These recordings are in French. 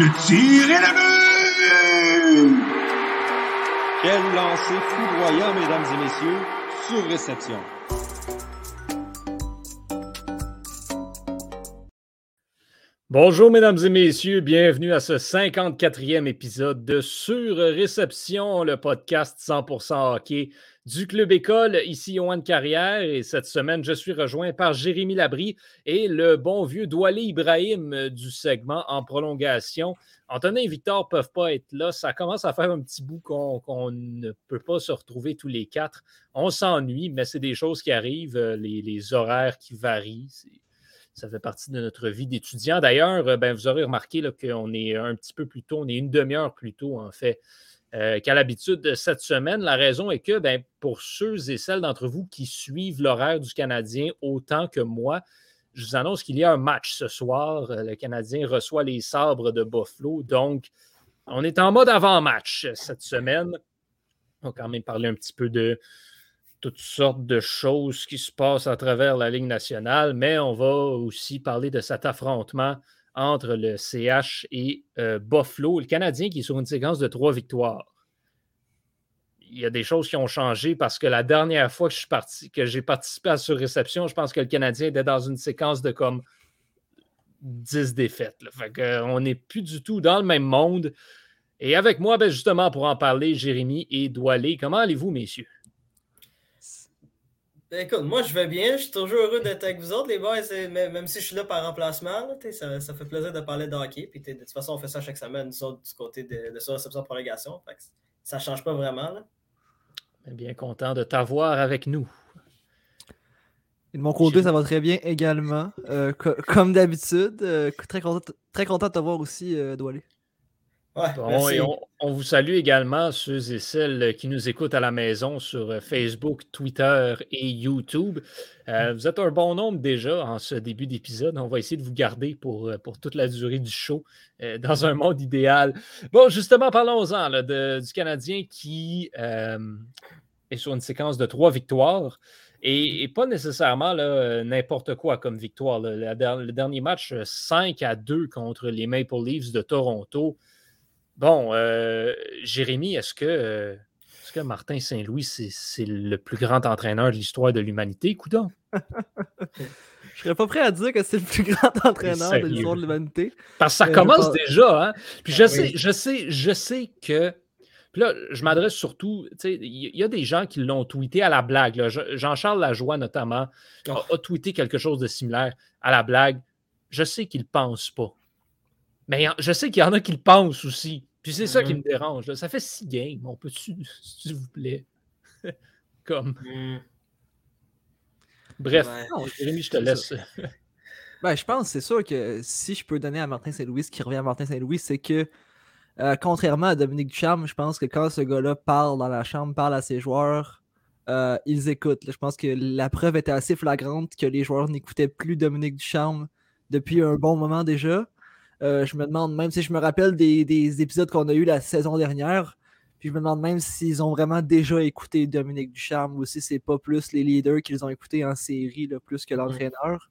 Le tir est but! Quel lancer foudroyant, mesdames et messieurs, sur réception. Bonjour, mesdames et messieurs, bienvenue à ce 54e épisode de Sur Réception, le podcast 100% hockey du Club École. Ici, Yoann Carrière, et cette semaine, je suis rejoint par Jérémy Labry et le bon vieux Doualé Ibrahim du segment en prolongation. Antonin et Victor ne peuvent pas être là. Ça commence à faire un petit bout qu'on ne peut pas se retrouver tous les quatre. On s'ennuie, mais c'est des choses qui arrivent, les, les horaires qui varient. Ça fait partie de notre vie d'étudiant. D'ailleurs, euh, ben, vous aurez remarqué qu'on est un petit peu plus tôt, on est une demi-heure plus tôt, en fait, euh, qu'à l'habitude cette semaine. La raison est que ben, pour ceux et celles d'entre vous qui suivent l'horaire du Canadien autant que moi, je vous annonce qu'il y a un match ce soir. Euh, le Canadien reçoit les sabres de Buffalo. Donc, on est en mode avant-match cette semaine. On va quand même parler un petit peu de, toutes sortes de choses qui se passent à travers la Ligue nationale, mais on va aussi parler de cet affrontement entre le CH et euh, Buffalo, le Canadien qui est sur une séquence de trois victoires. Il y a des choses qui ont changé parce que la dernière fois que, j'ai participé à ce réception, je pense que le Canadien était dans une séquence de comme 10 défaites. on n'est plus du tout dans le même monde. Et avec moi, ben, justement, pour en parler, Jérémy et Doualé. Comment allez-vous, messieurs? Ben, écoute, moi je vais bien, je suis toujours heureux d'être avec vous autres, les boys, même si je suis là par remplacement, ça, ça, fait plaisir de parler de hockey. Puis de toute façon, on fait ça chaque semaine, nous autres, du côté de, de sa réception prolongation. ça ne change pas vraiment. Là. Ben, bien content de t'avoir avec nous. Et de mon côté, ça va très bien également. Euh, comme d'habitude. Euh, très, content, très content de te voir aussi, euh, Doualé on, vous salue également, ceux et celles qui nous écoutent à la maison sur euh, Facebook, Twitter et YouTube. Euh, vous êtes un bon nombre déjà en ce début d'épisode. On va essayer de vous garder pour, euh, pour toute la durée du show dans un monde idéal. Bon, justement, parlons-en du Canadien qui est sur une séquence de trois victoires. Et, pas nécessairement n'importe quoi comme victoire. le dernier match, 5 à 2 contre les Maple Leafs de Toronto. Bon, euh, Jérémy, est-ce que, euh, est que Martin Saint-Louis, c'est le plus grand entraîneur de l'histoire de l'humanité, coudon? Je serais pas prêt à dire que c'est le plus grand entraîneur de l'histoire de l'humanité. Parce que ça commence déjà, hein? Puis je, ben sais, je sais, je sais que. Puis là, je m'adresse surtout, tu sais, il y, a des gens qui l'ont tweeté à la blague. Jean-Charles Lajoie, notamment, a, oh. a, tweeté quelque chose de similaire à la blague. Je sais qu'il ne pense pas. Mais je sais qu'il y en a qui le pensent aussi. Puis c'est ça qui mmh. me dérange. Ça fait six games. On peut-tu, s'il vous plaît? Comme. Mmh. Bref, Jérémy, je te laisse. ben, je pense, c'est sûr que si je peux donner à Martin Saint-Louis ce qui revient à Martin Saint-Louis, c'est que euh, contrairement à Dominique Ducharme, je pense que quand ce gars-là parle dans la chambre, parle à ses joueurs, euh, ils écoutent. Je pense que la preuve était assez flagrante que les joueurs n'écoutaient plus Dominique Ducharme depuis un bon moment déjà. Euh, je me demande même si je me rappelle des, épisodes qu'on a eu la saison dernière. Puis je me demande même s'ils ont vraiment déjà écouté Dominique Ducharme ou si c'est pas plus les leaders qu'ils ont écoutés en série, là, plus que l'entraîneur.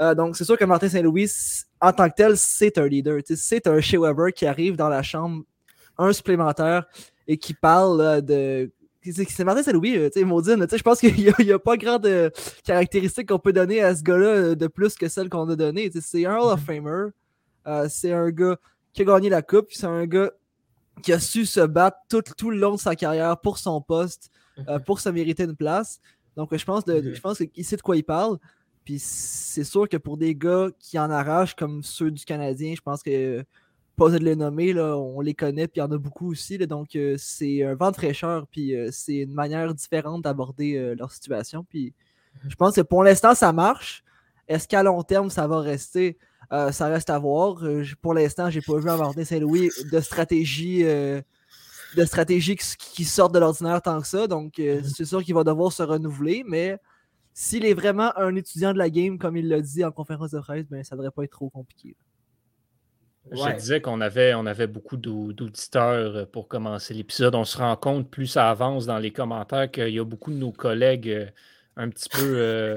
Euh, donc c'est sûr que Martin Saint-Louis, en tant que tel, c'est un leader. C'est un Shea Weber qui arrive dans la chambre, un supplémentaire, et qui parle de c'est Martin Saint-Louis, euh, Maudine, je pense qu'il n'y a, pas grande caractéristique qu'on peut donner à ce gars-là de plus que celle qu'on a donnée. C'est un Hall of mm-hmm. Famer. Euh, c'est un gars qui a gagné la coupe, c'est un gars qui a su se battre tout, tout, le long de sa carrière pour son poste, euh, mhm. pour se mériter une place. Donc, je pense, de, je pense qu'il sait de quoi il parle. Puis c'est sûr que pour des gars qui en arrachent, comme ceux du Canadien, je pense que pas de les nommer, là, on les connaît, puis il y en a beaucoup aussi. donc, euh, c'est un vent de fraîcheur, puis c'est une manière différente d'aborder leur situation. Puis je pense que pour l'instant, ça marche. Est-ce qu'à long terme, ça va rester? Euh, ça reste à voir. Euh, pour l'instant, j'ai pas vu Martin Saint-Louis de stratégie, euh, de stratégie qui, sortent de l'ordinaire tant que ça. Donc, mhm. c'est sûr qu'il va devoir se renouveler, mais s'il est vraiment un étudiant de la game, comme il l'a dit en conférence de presse, ben, ça devrait pas être trop compliqué. Je disais qu'on avait, on avait beaucoup d'auditeurs pour commencer l'épisode. On se rend compte, plus ça avance dans les commentaires, qu'il y a beaucoup de nos collègues un petit peu,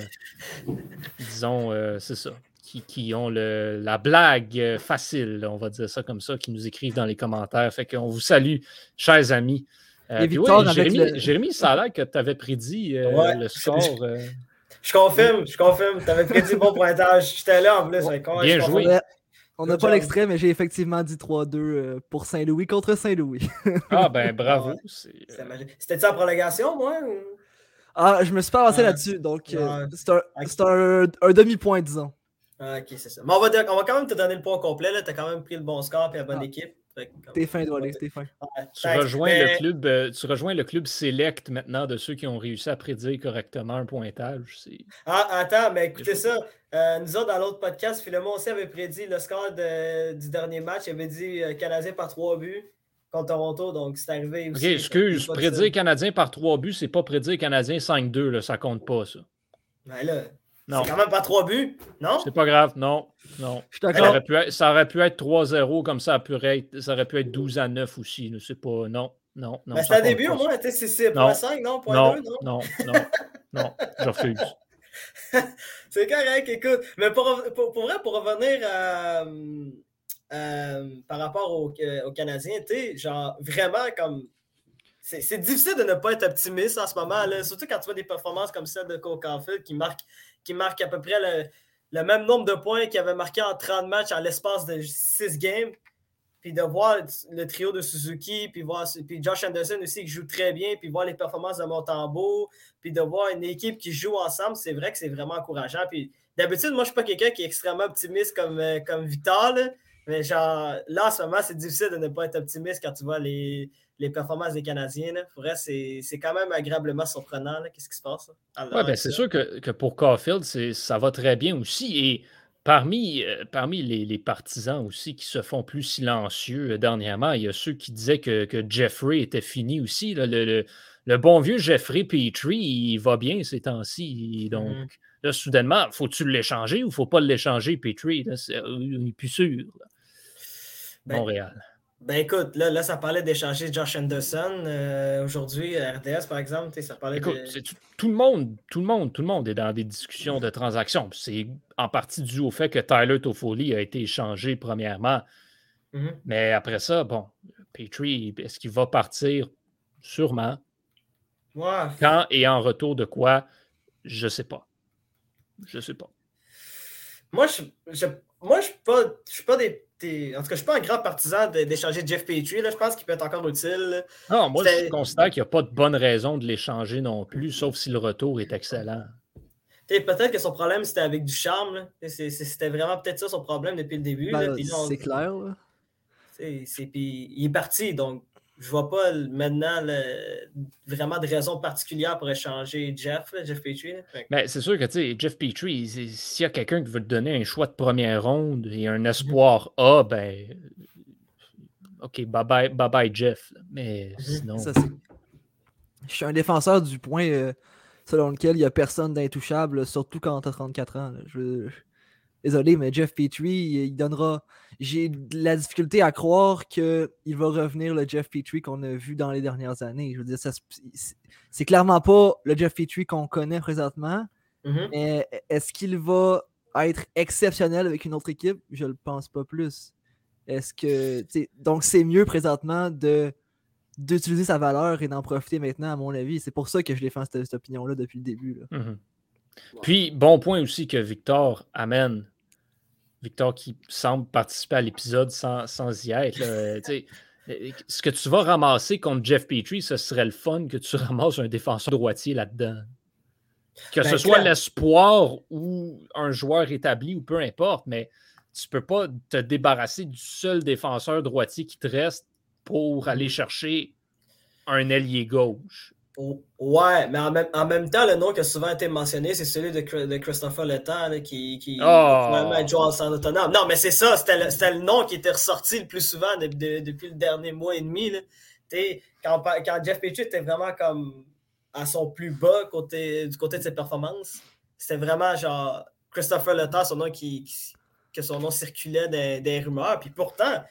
disons, c'est ça, qui, qui ont le, la blague euh, facile, on va dire ça comme ça, qui nous écrivent dans les commentaires. Fait qu'on vous salue, chers amis. Euh, Jérémy, le- Jérémy, ça a l'air que tu avais prédit euh, Ouais. le score. euh, Je confirme, je confirme. T'avais prédit bon pointage. J'étais là en plus. ouais, Bien joué. On n'a pas l'extrait, mais j'ai effectivement dit 3-2 euh, pour Saint-Louis contre Saint-Louis. Ah ben bravo. Ouais. euh. C'était-tu en prolongation, moi? ou- Ah, je me suis pas avancé Ouais. là-dessus, donc euh, c'est un, c'est un- un demi-point, disons. Ok, c'est ça. Mais on va, dire- on va quand même te donner le point complet. Tu as quand même pris le bon score et la bonne Ah. équipe. T'es fin, Doualé, t'es fin. Ouais, tu, rejoins Mais- le club, euh, tu rejoins le club select maintenant de ceux qui ont réussi à prédire correctement un pointage. Ah, attends, mais écoutez ça. Euh, nous autres, dans l'autre podcast, Philemon aussi avait prédit le score de- du dernier match. Il avait dit euh, Canadien par trois buts contre Toronto. Donc, c'est arrivé Ok, aussi. excuse, Pas de prédire. Canadien par trois buts, c'est pas prédire Canadien 5-2, là, ça compte pas ça. Ben là, Non, c'est quand même par trois buts, non? c'est pas grave, non, non. Je suis Ça d'accord. aurait, pu être, ça aurait pu être 3-0, comme ça, aurait être, ça aurait pu être 12 à 9 aussi. là, C'est pas. Non, non, non. Ben, ça c'est un début pas, au moins. sais, C'est c'est Non. point 5, non? Point Non, 2, non? non, non, non, je refuse. C'est correct, écoute. Mais pour, pour, pour vrai, pour revenir à, euh, par rapport aux au Canadiens, tu sais, genre, vraiment, comme. C'est c'est difficile de ne pas être optimiste en ce moment, là, surtout quand tu vois des performances comme celle de Cole Caulfield qui marque, qui marque à peu près le, même nombre de points qu'il avait marqué en 30 matchs en l'espace de 6 games. Puis de voir le trio de Suzuki, puis voir puis Josh Anderson aussi qui joue très bien, puis voir les performances de Montembeau, puis de voir une équipe qui joue ensemble, c'est vrai que c'est vraiment encourageant. Puis d'habitude, moi, je suis pas quelqu'un qui est extrêmement optimiste comme, euh, comme Victor, là. mais genre, là, en ce moment, c'est difficile de ne pas être optimiste quand tu vois les, les performances des Canadiens. Là. Pour vrai, c'est quand même agréablement surprenant. Qu'est-ce qui se passe? Ouais, ben, c'est sûr que, que pour Caulfield, ça va très bien aussi. Et parmi, euh, parmi les, les partisans aussi qui se font plus silencieux euh, dernièrement, il y a ceux qui disaient que, que Jeffrey était fini aussi. là. Le, le- le bon vieux Jeffrey Petrie, il va bien ces temps-ci. Donc, Mhm. là, soudainement, faut-tu l'échanger ou faut pas l'échanger, Petrie? Là, c'est, euh, on n'est plus sûr. là. Ben, Montréal. Ben écoute, là, là ça parlait d'échanger Josh Anderson. euh, Aujourd'hui, à RDS, par exemple, tu sais, ça parlait Écoute, de. c'est tout, tout le monde, tout le monde, tout le monde est dans des discussions de transactions. C'est en partie dû au fait que Tyler Toffoli a été échangé premièrement. Mhm. Mais après ça, bon, Petrie, est-ce qu'il va partir? Sûrement. Quand et en retour de quoi? Je sais pas. Je sais pas. Moi, je je, moi, je suis pas, je suis pas des, des- En tout cas, je suis pas un grand partisan de- d'échanger Jeff Petrie. Là. Je pense qu'il peut être encore utile. Non, moi, je considère qu'il n'y a pas de bonne raison de l'échanger non plus, sauf si le retour est excellent. Tu sais, Peut-être que son problème, c'était avec du charme. C'était vraiment peut-être ça son problème depuis le début. Ben, Puis là, on- c'est clair. là. puis il est parti. Donc, je vois pas maintenant le- vraiment de raison particulière pour échanger Jeff, Jeff Petrie. Mais c'est sûr que tu sais, Jeff Petrie, s'il y a quelqu'un qui veut te donner un choix de première ronde et un espoir A, ben. OK, bye bye, bye, bye Jeff. Mais sinon. Ça, c'est- Je suis un défenseur du point euh, selon lequel il n'y a personne d'intouchable, surtout quand tu as 34 ans. là. Je... Désolé, mais Jeff Petrie, il donnera. J'ai de la difficulté à croire qu'il va revenir le Jeff Petrie qu'on a vu dans les dernières années. Je veux dire, c'est- clairement pas le Jeff Petrie qu'on connaît présentement. Mhm. Mais est-ce qu'il va être exceptionnel avec une autre équipe? Je le pense pas plus. Est-ce que. Donc, c'est mieux présentement de d'utiliser sa valeur et d'en profiter maintenant, à mon avis. C'est pour ça que je défends cette, cette opinion-là depuis le début. là. Mhm. Puis, bon point aussi que Victor amène. Victor qui semble participer à l'épisode sans, sans y être. là. Euh, euh, ce que tu vas ramasser contre Jeff Petrie, ce serait le fun que tu ramasses un défenseur droitier là-dedans. Que Ben, ce soit l'espoir ou un joueur établi ou peu importe, mais tu peux pas te débarrasser du seul défenseur droitier qui te reste pour aller chercher un ailier gauche. Ouais, mais en même, en même temps, le nom qui a souvent été mentionné, c'est celui de, de Christopher Le Temps, là, qui, qui Oh. finalement être joueur sans autonome. Non, mais c'est ça, c'était le, le nom qui était ressorti le plus souvent de- de- depuis le dernier mois et demi. là. Quand, quand Jeff Petrie était vraiment comme à son plus bas côté, du côté de ses performances, c'était vraiment genre Christopher Le Temps, son nom qui, qui- que son nom circulait des, des rumeurs. Puis pourtant,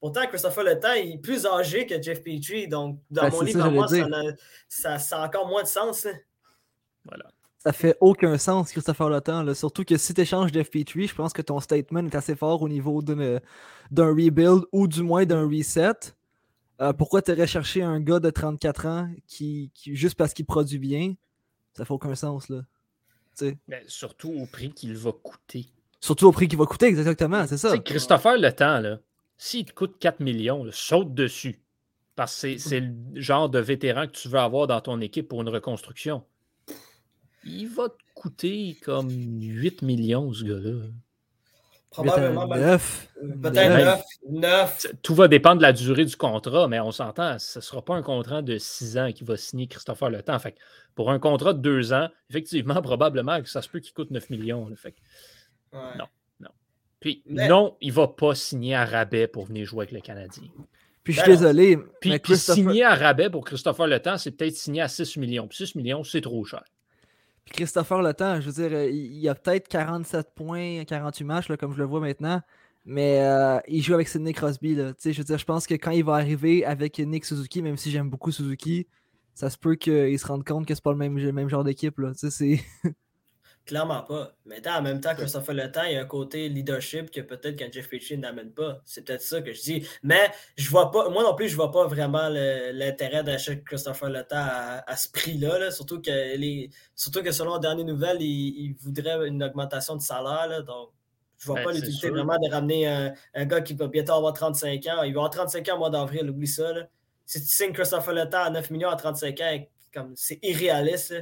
pourtant, Christopher Le Temps est plus âgé que Jeff Petrie. Donc, dans Ben, mon livre, ça, à moi, ça, n'a- ça, ça a encore moins de sens. là. Voilà. ça fait aucun sens, Christopher Letang. là. Surtout que si tu échanges d'FP3, je pense que ton statement est assez fort au niveau d'un rebuild ou du moins d'un reset. Euh, pourquoi tu chercher un gars de 34 ans qui, qui- juste parce qu'il produit bien? Ça fait aucun sens. Là. Tu sais. Mais surtout au prix qu'il va coûter. Surtout au prix qu'il va coûter, exactement, c'est ça. Christopher Le Temps, là, s'il te coûte 4 millions, là, saute dessus. Parce que c'est- le genre de vétéran que tu veux avoir dans ton équipe pour une reconstruction. Il va te coûter comme 8 millions, ce gars-là. Probablement. ben, 9. Peut-être Neuf. 9. 9. Tout va dépendre de la durée du contrat, mais on s'entend, ce ne sera pas un contrat de 6 ans qui va signer Christopher Le Temps. Fait que pour un contrat de 2 ans, effectivement, probablement que ça se peut qu'il coûte 9 millions. là. Fait que Ouais. Non. Puis Mais- non, il ne va pas signer à rabais pour venir jouer avec le Canadien. Puis je Ben suis désolé. Puis, mais puis signer à rabais pour Christopher Le Temps, c'est peut-être signer à 6 millions. Puis 6 millions, c'est trop cher. Puis Christopher Le Temps, je veux dire, euh, il a peut-être 47 points, 48 matchs, là, comme je le vois maintenant. Mais euh, il joue avec Sidney Crosby. Là. Je veux dire, je pense que quand il va arriver avec Nick Suzuki, même si j'aime beaucoup Suzuki, ça se peut qu'il se rende compte que c'est pas le même, le même genre d'équipe. là. Tu sais, c'est- Clairement pas. Mais en même temps, Christopher Le Temps, il y a un côté leadership que peut-être qu'un Jeff Petrie n'amène pas. C'est peut-être ça que je dis. Mais je vois pas, moi non plus, je vois pas vraiment l'intérêt d'acheter Christopher Le Temps à, à ce prix-là. là. Surtout, que les, surtout que selon les dernières nouvelles, il, il voudrait une augmentation de salaire. là. Donc, je vois Ben, pas l'utilité vraiment de ramener un, un gars qui va bientôt avoir 35 ans. Il va avoir 35 ans au mois d'avril, oublie ça. là. Si tu signes Christopher Le Temps à 9 millions à 35 ans, comme c'est irréaliste.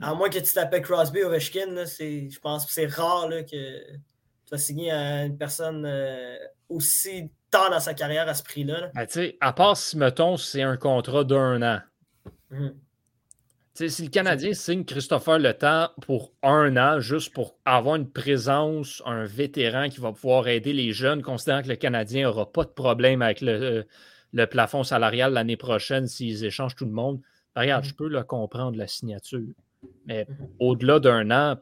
À moins que tu t'appelles Crosby ou Ovechkin, là, je pense que c'est rare là, que tu vas signer à une personne euh, aussi tard dans sa carrière à ce prix-là. là. Ben, à part si, mettons, c'est un contrat d'un an. Sais, si le Canadien signe Christopher Le Temps pour un an, juste pour avoir une présence, un vétéran qui va pouvoir aider les jeunes, considérant que le Canadien n'aura pas de problème avec le, euh, le plafond salarial l'année prochaine s'ils échangent tout le monde, ben, regarde, Mhm. je peux le comprendre, la signature. Mais Mhm. au-delà d'un an,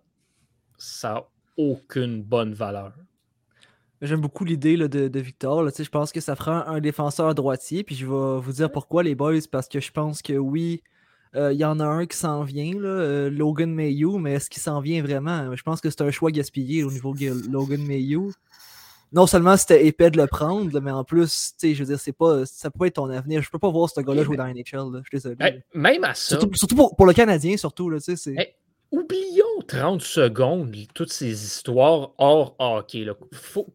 ça n'a aucune bonne valeur. J'aime beaucoup l'idée là, de, de Victor. là. Je pense que ça fera un défenseur droitier. Puis je vais vous dire pourquoi, les boys. Parce que je pense que oui, euh, il y en a un qui s'en vient, là, euh, Logan Mayhew. Mais est-ce qu'il s'en vient vraiment? Je pense que c'est un choix gaspillé au niveau de Logan Mayhew. Non seulement c'était épais de le prendre, là, mais en plus, tu sais, je veux dire, c'est pas, ça peut pas être ton avenir. Je peux pas voir ce gars-là jouer dans la NHL. là. Je suis désolé. Hey, même à ça, Surtout, surtout pour, pour le Canadien, surtout. Là, tu sais, c'est- Hey, oublions 30 secondes toutes ces histoires hors hockey.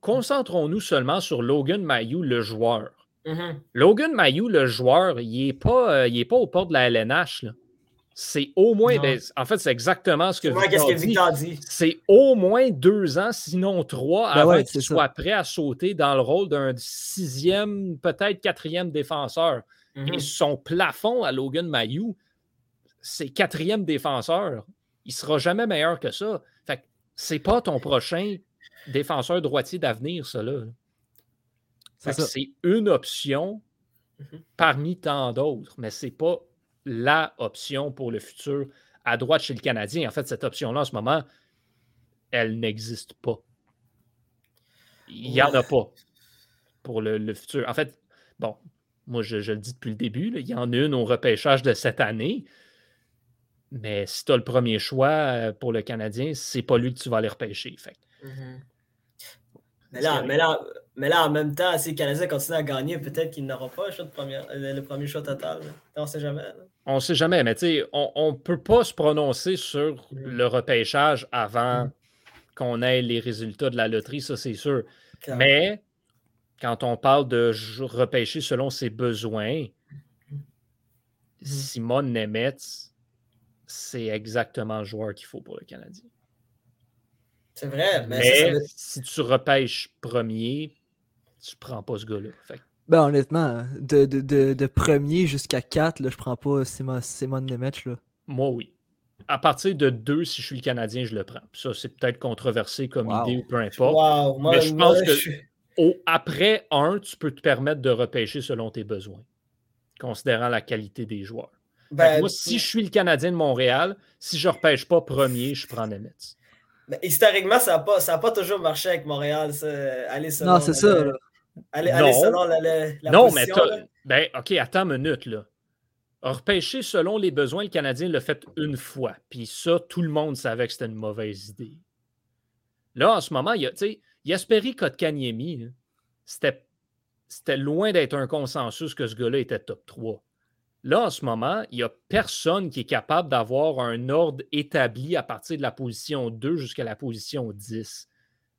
Concentrons-nous seulement sur Logan Mayou, le joueur. Mhm. Logan Mayou, le joueur, il n'est pas, euh, il est pas au port de la LNH. là. C'est au moins, ben, en fait, c'est exactement ce que Victor que dit. Victor dit? C'est au moins deux ans, sinon trois, Ben avant ouais, qu'il soit prêt à sauter dans le rôle d'un sixième, peut-être quatrième défenseur. Mhm. Et son plafond à Logan Mayou, c'est quatrième défenseur. Il sera jamais meilleur que ça. Fait c'est pas ton prochain défenseur droitier d'avenir, ça là. c'est une option Mhm. parmi tant d'autres, mais c'est pas la option pour le futur à droite chez le Canadien. En fait, cette option-là, en ce moment, elle n'existe pas. Il n'y en a pas pour le, le futur. En fait, bon, moi, je, je le dis depuis le début, là, il y en a une au repêchage de cette année. Mais si tu as le premier choix euh, pour le Canadien, c'est pas lui que tu vas aller repêcher. Fait. Mhm. Mais là, mais, là, mais là, en même temps, si les Canadiens continuent à gagner, peut-être qu'ils n'auront pas le, choix de première- le, le premier choix total. là. On ne sait jamais. là. On ne sait jamais, mais tu sais, on ne peut pas se prononcer sur Mm. le repêchage avant Mm. qu'on ait les résultats de la loterie, ça c'est sûr. Mais quand on parle de repêcher selon ses besoins, Simon Nemetz, c'est exactement le joueur qu'il faut pour le Canadien. C'est vrai, mais, Mais, ça, ça veut- si tu repêches premier, tu prends pas ce gars-là. Fait que Ben, honnêtement, de, de, de, de premier jusqu'à 4, là, je prends pas Simon, Simon Nemec. Là. moi, oui. À partir de deux, si je suis le Canadien, je le prends. Ça, c'est peut-être controversé comme Wow. idée ou peu importe. Wow, moi, Mais je moi, pense que- je suis- Au- après un, tu peux te permettre de repêcher selon tes besoins, considérant la qualité des joueurs. Que ben, moi, si je suis le Canadien de Montréal, si je ne repêche pas premier, je prends Nemetz. ben, historiquement, ça n'a pas, ça a pas toujours marché avec Montréal. Ça, aller selon Non, c'est ça. là. Aller, Non. aller selon la, la- la non, position, mais ben, OK, attends une minute, là. repêcher selon les besoins, le Canadien l'a fait une fois. Puis ça, tout le monde savait que c'était une mauvaise idée. Là, en ce moment, il y a, tu sais, Yasperi Kotkaniemi, hein, c'était, c'était loin d'être un consensus que ce gars-là était top 3. Là, en ce moment, il n'y a personne qui est capable d'avoir un ordre établi à partir de la position 2 jusqu'à la position 10.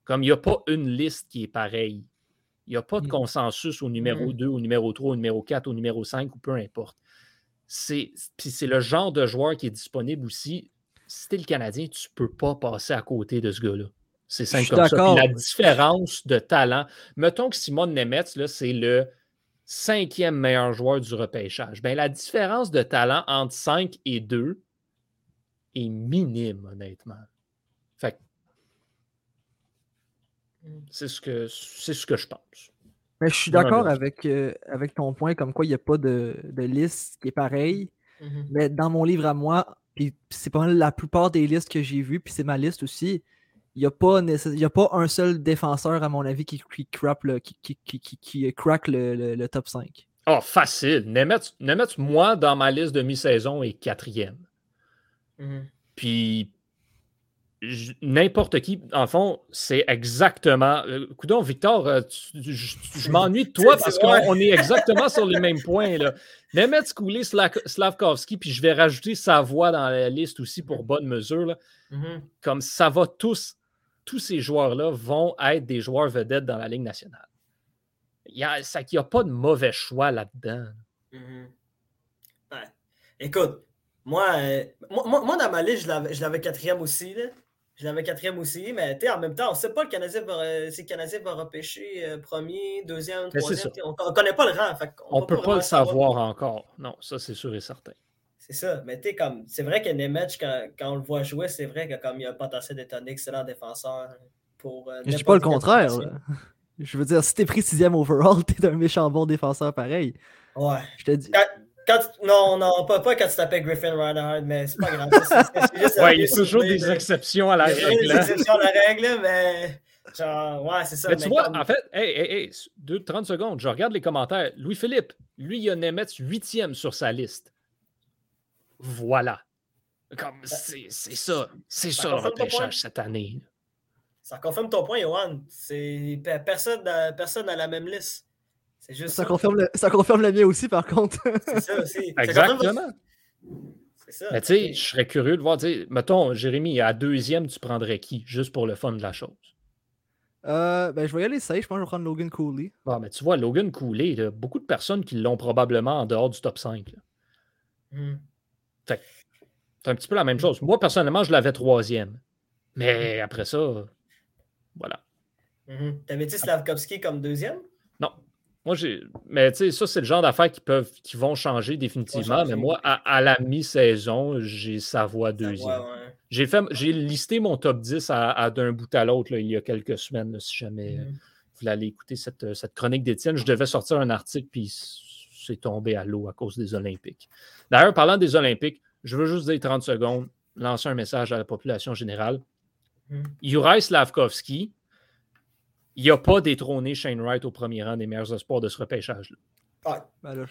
Comme il n'y a pas une liste qui est pareille. Il n'y a pas de Mm. consensus au numéro Mm. 2, au numéro 3, au numéro 4, au numéro 5 ou peu importe. C'est, puis c'est le genre de joueur qui est disponible aussi. Si t'es le Canadien, tu ne peux pas passer à côté de ce gars-là. C'est simple comme ça. Puis la différence de talent, mettons que Simon Nemetz, là, c'est le cinquième meilleur joueur du repêchage. Ben, la différence de talent entre 5 et 2 est minime, honnêtement. Fait que c'est ce que, c'est ce que je pense. Mais je suis d'accord avec, euh, avec ton point, comme quoi il n'y a pas de, de liste qui est pareille. Mhm. Mais dans mon livre à moi, puis c'est pas mal la plupart des listes que j'ai vues, puis c'est ma liste aussi, il n'y a, pas nécess- il y a pas un seul défenseur, à mon avis, qui, qui, crappe le, qui, qui, qui, qui- qui crack le, le- le top 5. Oh, facile. Nemetz, Nemetz, moi, dans ma liste de mi-saison, est quatrième. Mhm. Puis n'importe qui, en fond, c'est exactement. Euh, coudonc, Victor, euh, tu- tu- je, m'ennuie de toi parce qu'on est exactement sur les mêmes points. Là. Nemetz, Koulé, Slavkovski, puis je vais rajouter sa voix dans la liste aussi pour bonne mesure. là. Mhm. Comme ça va tous, tous ces joueurs-là vont être des joueurs vedettes dans la Ligue nationale. Il n'y a, a pas de mauvais choix là-dedans. Mhm. Ouais. Écoute, moi, euh, moi, moi- dans ma liste, je l'avais- je l'avais quatrième aussi. Là. Je l'avais quatrième aussi, mais en même temps, on ne sait pas le Canadien va, euh, si le Canadien va repêcher euh, premier, deuxième, Mais c'est troisième. On ne connaît pas le rang. On ne peut pas le savoir encore. Non, ça, c'est sûr et certain. C'est ça. Mais tu comme. C'est vrai que Nemec, quand, quand on le voit jouer, c'est vrai que comme il a un potentiel d'être un excellent défenseur pour. euh, Je dis pas le contraire. Je veux dire, si t'es pris sixième overall, t'es un méchant bon défenseur pareil. Ouais. Je te dis. Quand, quand tu- non, non, pas, pas quand tu t'appelles Griffin Reinhardt, mais c'est pas grave. Ouais, il y a toujours des exceptions à la Il y a toujours règle. des hein. exceptions à la règle, mais. Genre, ouais, c'est ça. Mais tu mais vois, comme- en fait, hey, hey, hey, deux- 30 secondes, je regarde les commentaires. Louis-Philippe, lui, il a Nemetz huitième sur sa liste. Voilà. Comme, c'est ça. C'est Ça ça le repêchage cette année. Ça confirme ton point, Johan. Personne, n'a- personne à la même liste. C'est juste Ça ça. confirme, le, ça confirme le mien aussi, par contre. C'est ça aussi. Exactement. C'est ça. Mais tu sais, je serais curieux de voir, mettons, Jérémy, à deuxième, tu prendrais qui, juste pour le fun de la chose? Euh, ben, je vais y aller safe. Je pense que je vais prendre Logan Cooley. Bon, mais tu vois, Logan Cooley, il y a beaucoup de personnes qui l'ont probablement en dehors du top 5. là. Mhm. C'est un petit peu la même chose. Moi, personnellement, je l'avais troisième. Mais après ça, voilà. Mhm. T'avais-tu Slavkovski comme deuxième? Moi, j'ai. Mais tu sais, ça, c'est le genre d'affaires qui peuvent qui vont changer définitivement. changer. Mais moi, à, à la mi-saison, j'ai Savoie deuxième. Ouais. J'ai fait j'ai listé mon top 10 à, à d'un bout à l'autre il y a quelques semaines, là, si jamais euh, Mhm. vous voulez aller écouter cette, euh, cette chronique d'Étienne. Je devais sortir un article, puis c'est tombé à l'eau à cause des Olympiques. D'ailleurs, parlant des Olympiques, je veux juste dire 30 secondes, lancer un message à la population générale. Mhm. Juraj Slavkovski, il n'a pas détrôné Shane Wright au premier rang des meilleurs espoirs de ce repêchage-là. Ben là,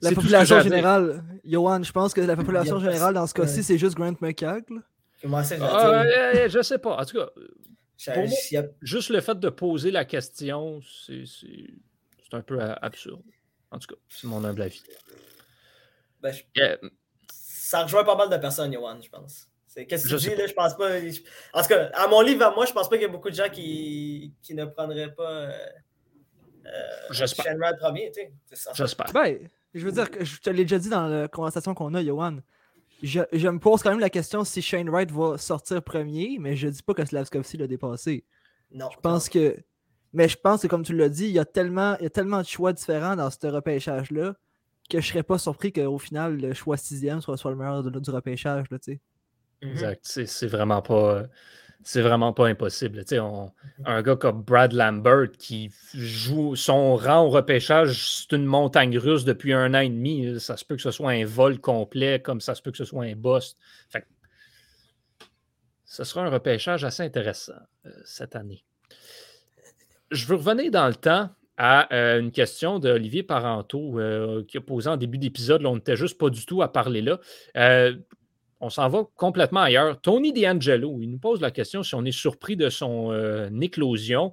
La population générale, Johan, je pense que la population a générale dans ce cas-ci, ouais. c'est juste Grant McCagg. là. Comment ça, euh, je sais pas. En tout cas, pour moi- a- juste le fait de poser la question, c'est c'est- c'est un peu absurde. En tout cas, c'est mon humble avis. ben, je- Ça rejoint pas mal de personnes, Johan, je pense. C'est- Qu'est-ce que Je dis, là? Je pense pas. je- En tout cas, à mon livre, à moi, je pense pas qu'il y a beaucoup de gens qui, qui ne prendraient pas euh, euh, J'espère. Shane Wright premier, tu sais. C'est ça. J'espère. Ben, je veux dire que je te l'ai déjà dit dans la conversation qu'on a, Johan. Je, je me pose quand même la question si Shane Wright va sortir premier, mais je dis pas que Slavkovski l'a dépassé. Non. Je pense que. Mais je pense que, comme tu l'as dit, il y, a tellement, il y a tellement de choix différents dans ce repêchage-là que je serais pas surpris qu'au final, le choix sixième soit, soit le meilleur de- du repêchage. Là, tu sais. Mhm. Exact. C'est vraiment pas. C'est vraiment pas impossible. On- un gars comme Brad Lambert qui joue son rang au repêchage, c'est une montagne russe depuis un an et demi. Ça se peut que ce soit un vol complet, comme ça se peut que ce soit un boss. Fait que ce sera un repêchage assez intéressant euh, cette année. Je veux revenir dans le temps. à euh, une question d'Olivier Parenteau euh, qui a posé en début d'épisode. On n'était juste pas du tout à parler là. Euh, on s'en va complètement ailleurs. Tony D'Angelo, il nous pose la question si on est surpris de son éclosion.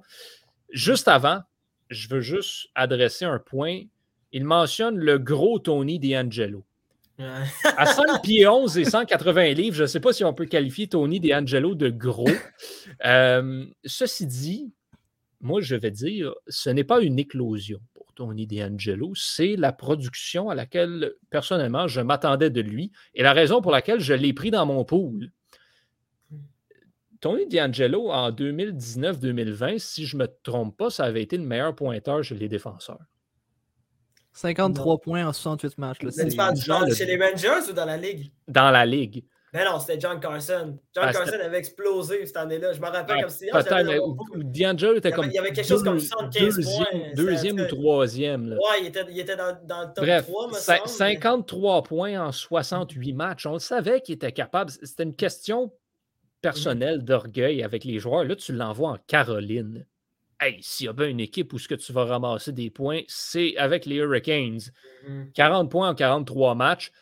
Juste avant, je veux juste adresser un point. Il mentionne le gros Tony D'Angelo. à 5 pieds 11 et 180 livres, je ne sais pas si on peut qualifier Tony D'Angelo de gros. ceci dit, moi, je vais dire, ce n'est pas une éclosion Tony D'Angelo, c'est la production à laquelle, personnellement, je m'attendais de lui et la raison pour laquelle je l'ai pris dans mon pool. Tony D'Angelo, en 2019-2020, si je ne me trompe pas, ça avait été le meilleur pointeur chez les défenseurs. 53 points en 68 matchs. chez les Rangers ou dans la Ligue? Dans la Ligue. Mais non, c'était John Carson. John ah, Carson avait explosé cette année-là. Je me rappelle comme si. Peut-être, mais D'Angelo était comme. Il y avait quelque chose comme 75 deuxième, points. Deuxième ou troisième. Là. Ouais, il était, il était dans, dans, le top Bref, 3, me 53 points en 68 matchs. On le savait qu'il était capable. C'était une question personnelle d'orgueil avec les joueurs. Là, tu l'envoies en Caroline. Hey, s'il y a bien une équipe où ce que tu vas ramasser des points, c'est avec les Hurricanes. 40 mm-hmm. points en 43 matchs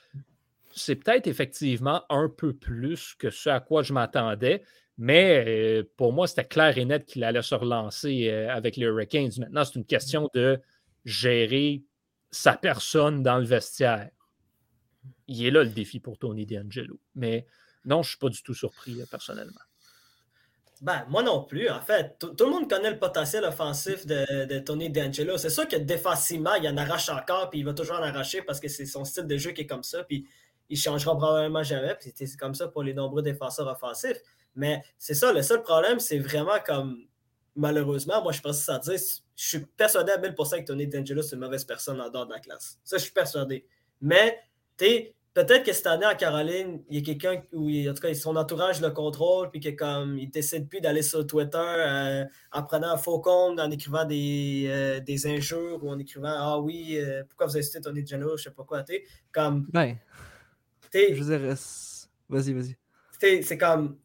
c'est peut-être effectivement un peu plus que ce à quoi je m'attendais, mais euh, pour moi, c'était clair et net qu'il allait se relancer euh, avec les Hurricanes. Maintenant, c'est une question de gérer sa personne dans le vestiaire. Il est là le défi pour Tony D'Angelo. Mais non, je ne suis pas du tout surpris euh, personnellement. Ben, moi non plus. En fait, tout le monde connaît le potentiel offensif de, Tony D'Angelo. C'est sûr que défensivement, il en arrache encore, puis il va toujours en arracher parce que c'est son style de jeu qui est comme ça. Puis il changera probablement jamais. C'est comme ça pour les nombreux défenseurs offensifs. Mais c'est ça, le seul problème, c'est vraiment comme malheureusement, moi je pense que ça dire, je suis persuadé à 1000% que Tony D'Angelo, c'est une mauvaise personne en dehors de la classe. Ça, je suis persuadé. Mais, tu peut-être que cette année en Caroline, il y a quelqu'un où, en tout cas, son entourage le contrôle, puis que comme il décide plus d'aller sur Twitter euh, en prenant un faux compte, en écrivant des, euh, des injures ou en écrivant Ah oui, euh, pourquoi vous avez cité Tony D'Angelo, je sais pas quoi, tu comme. Je veux vas-y, vas-y. C'est comme.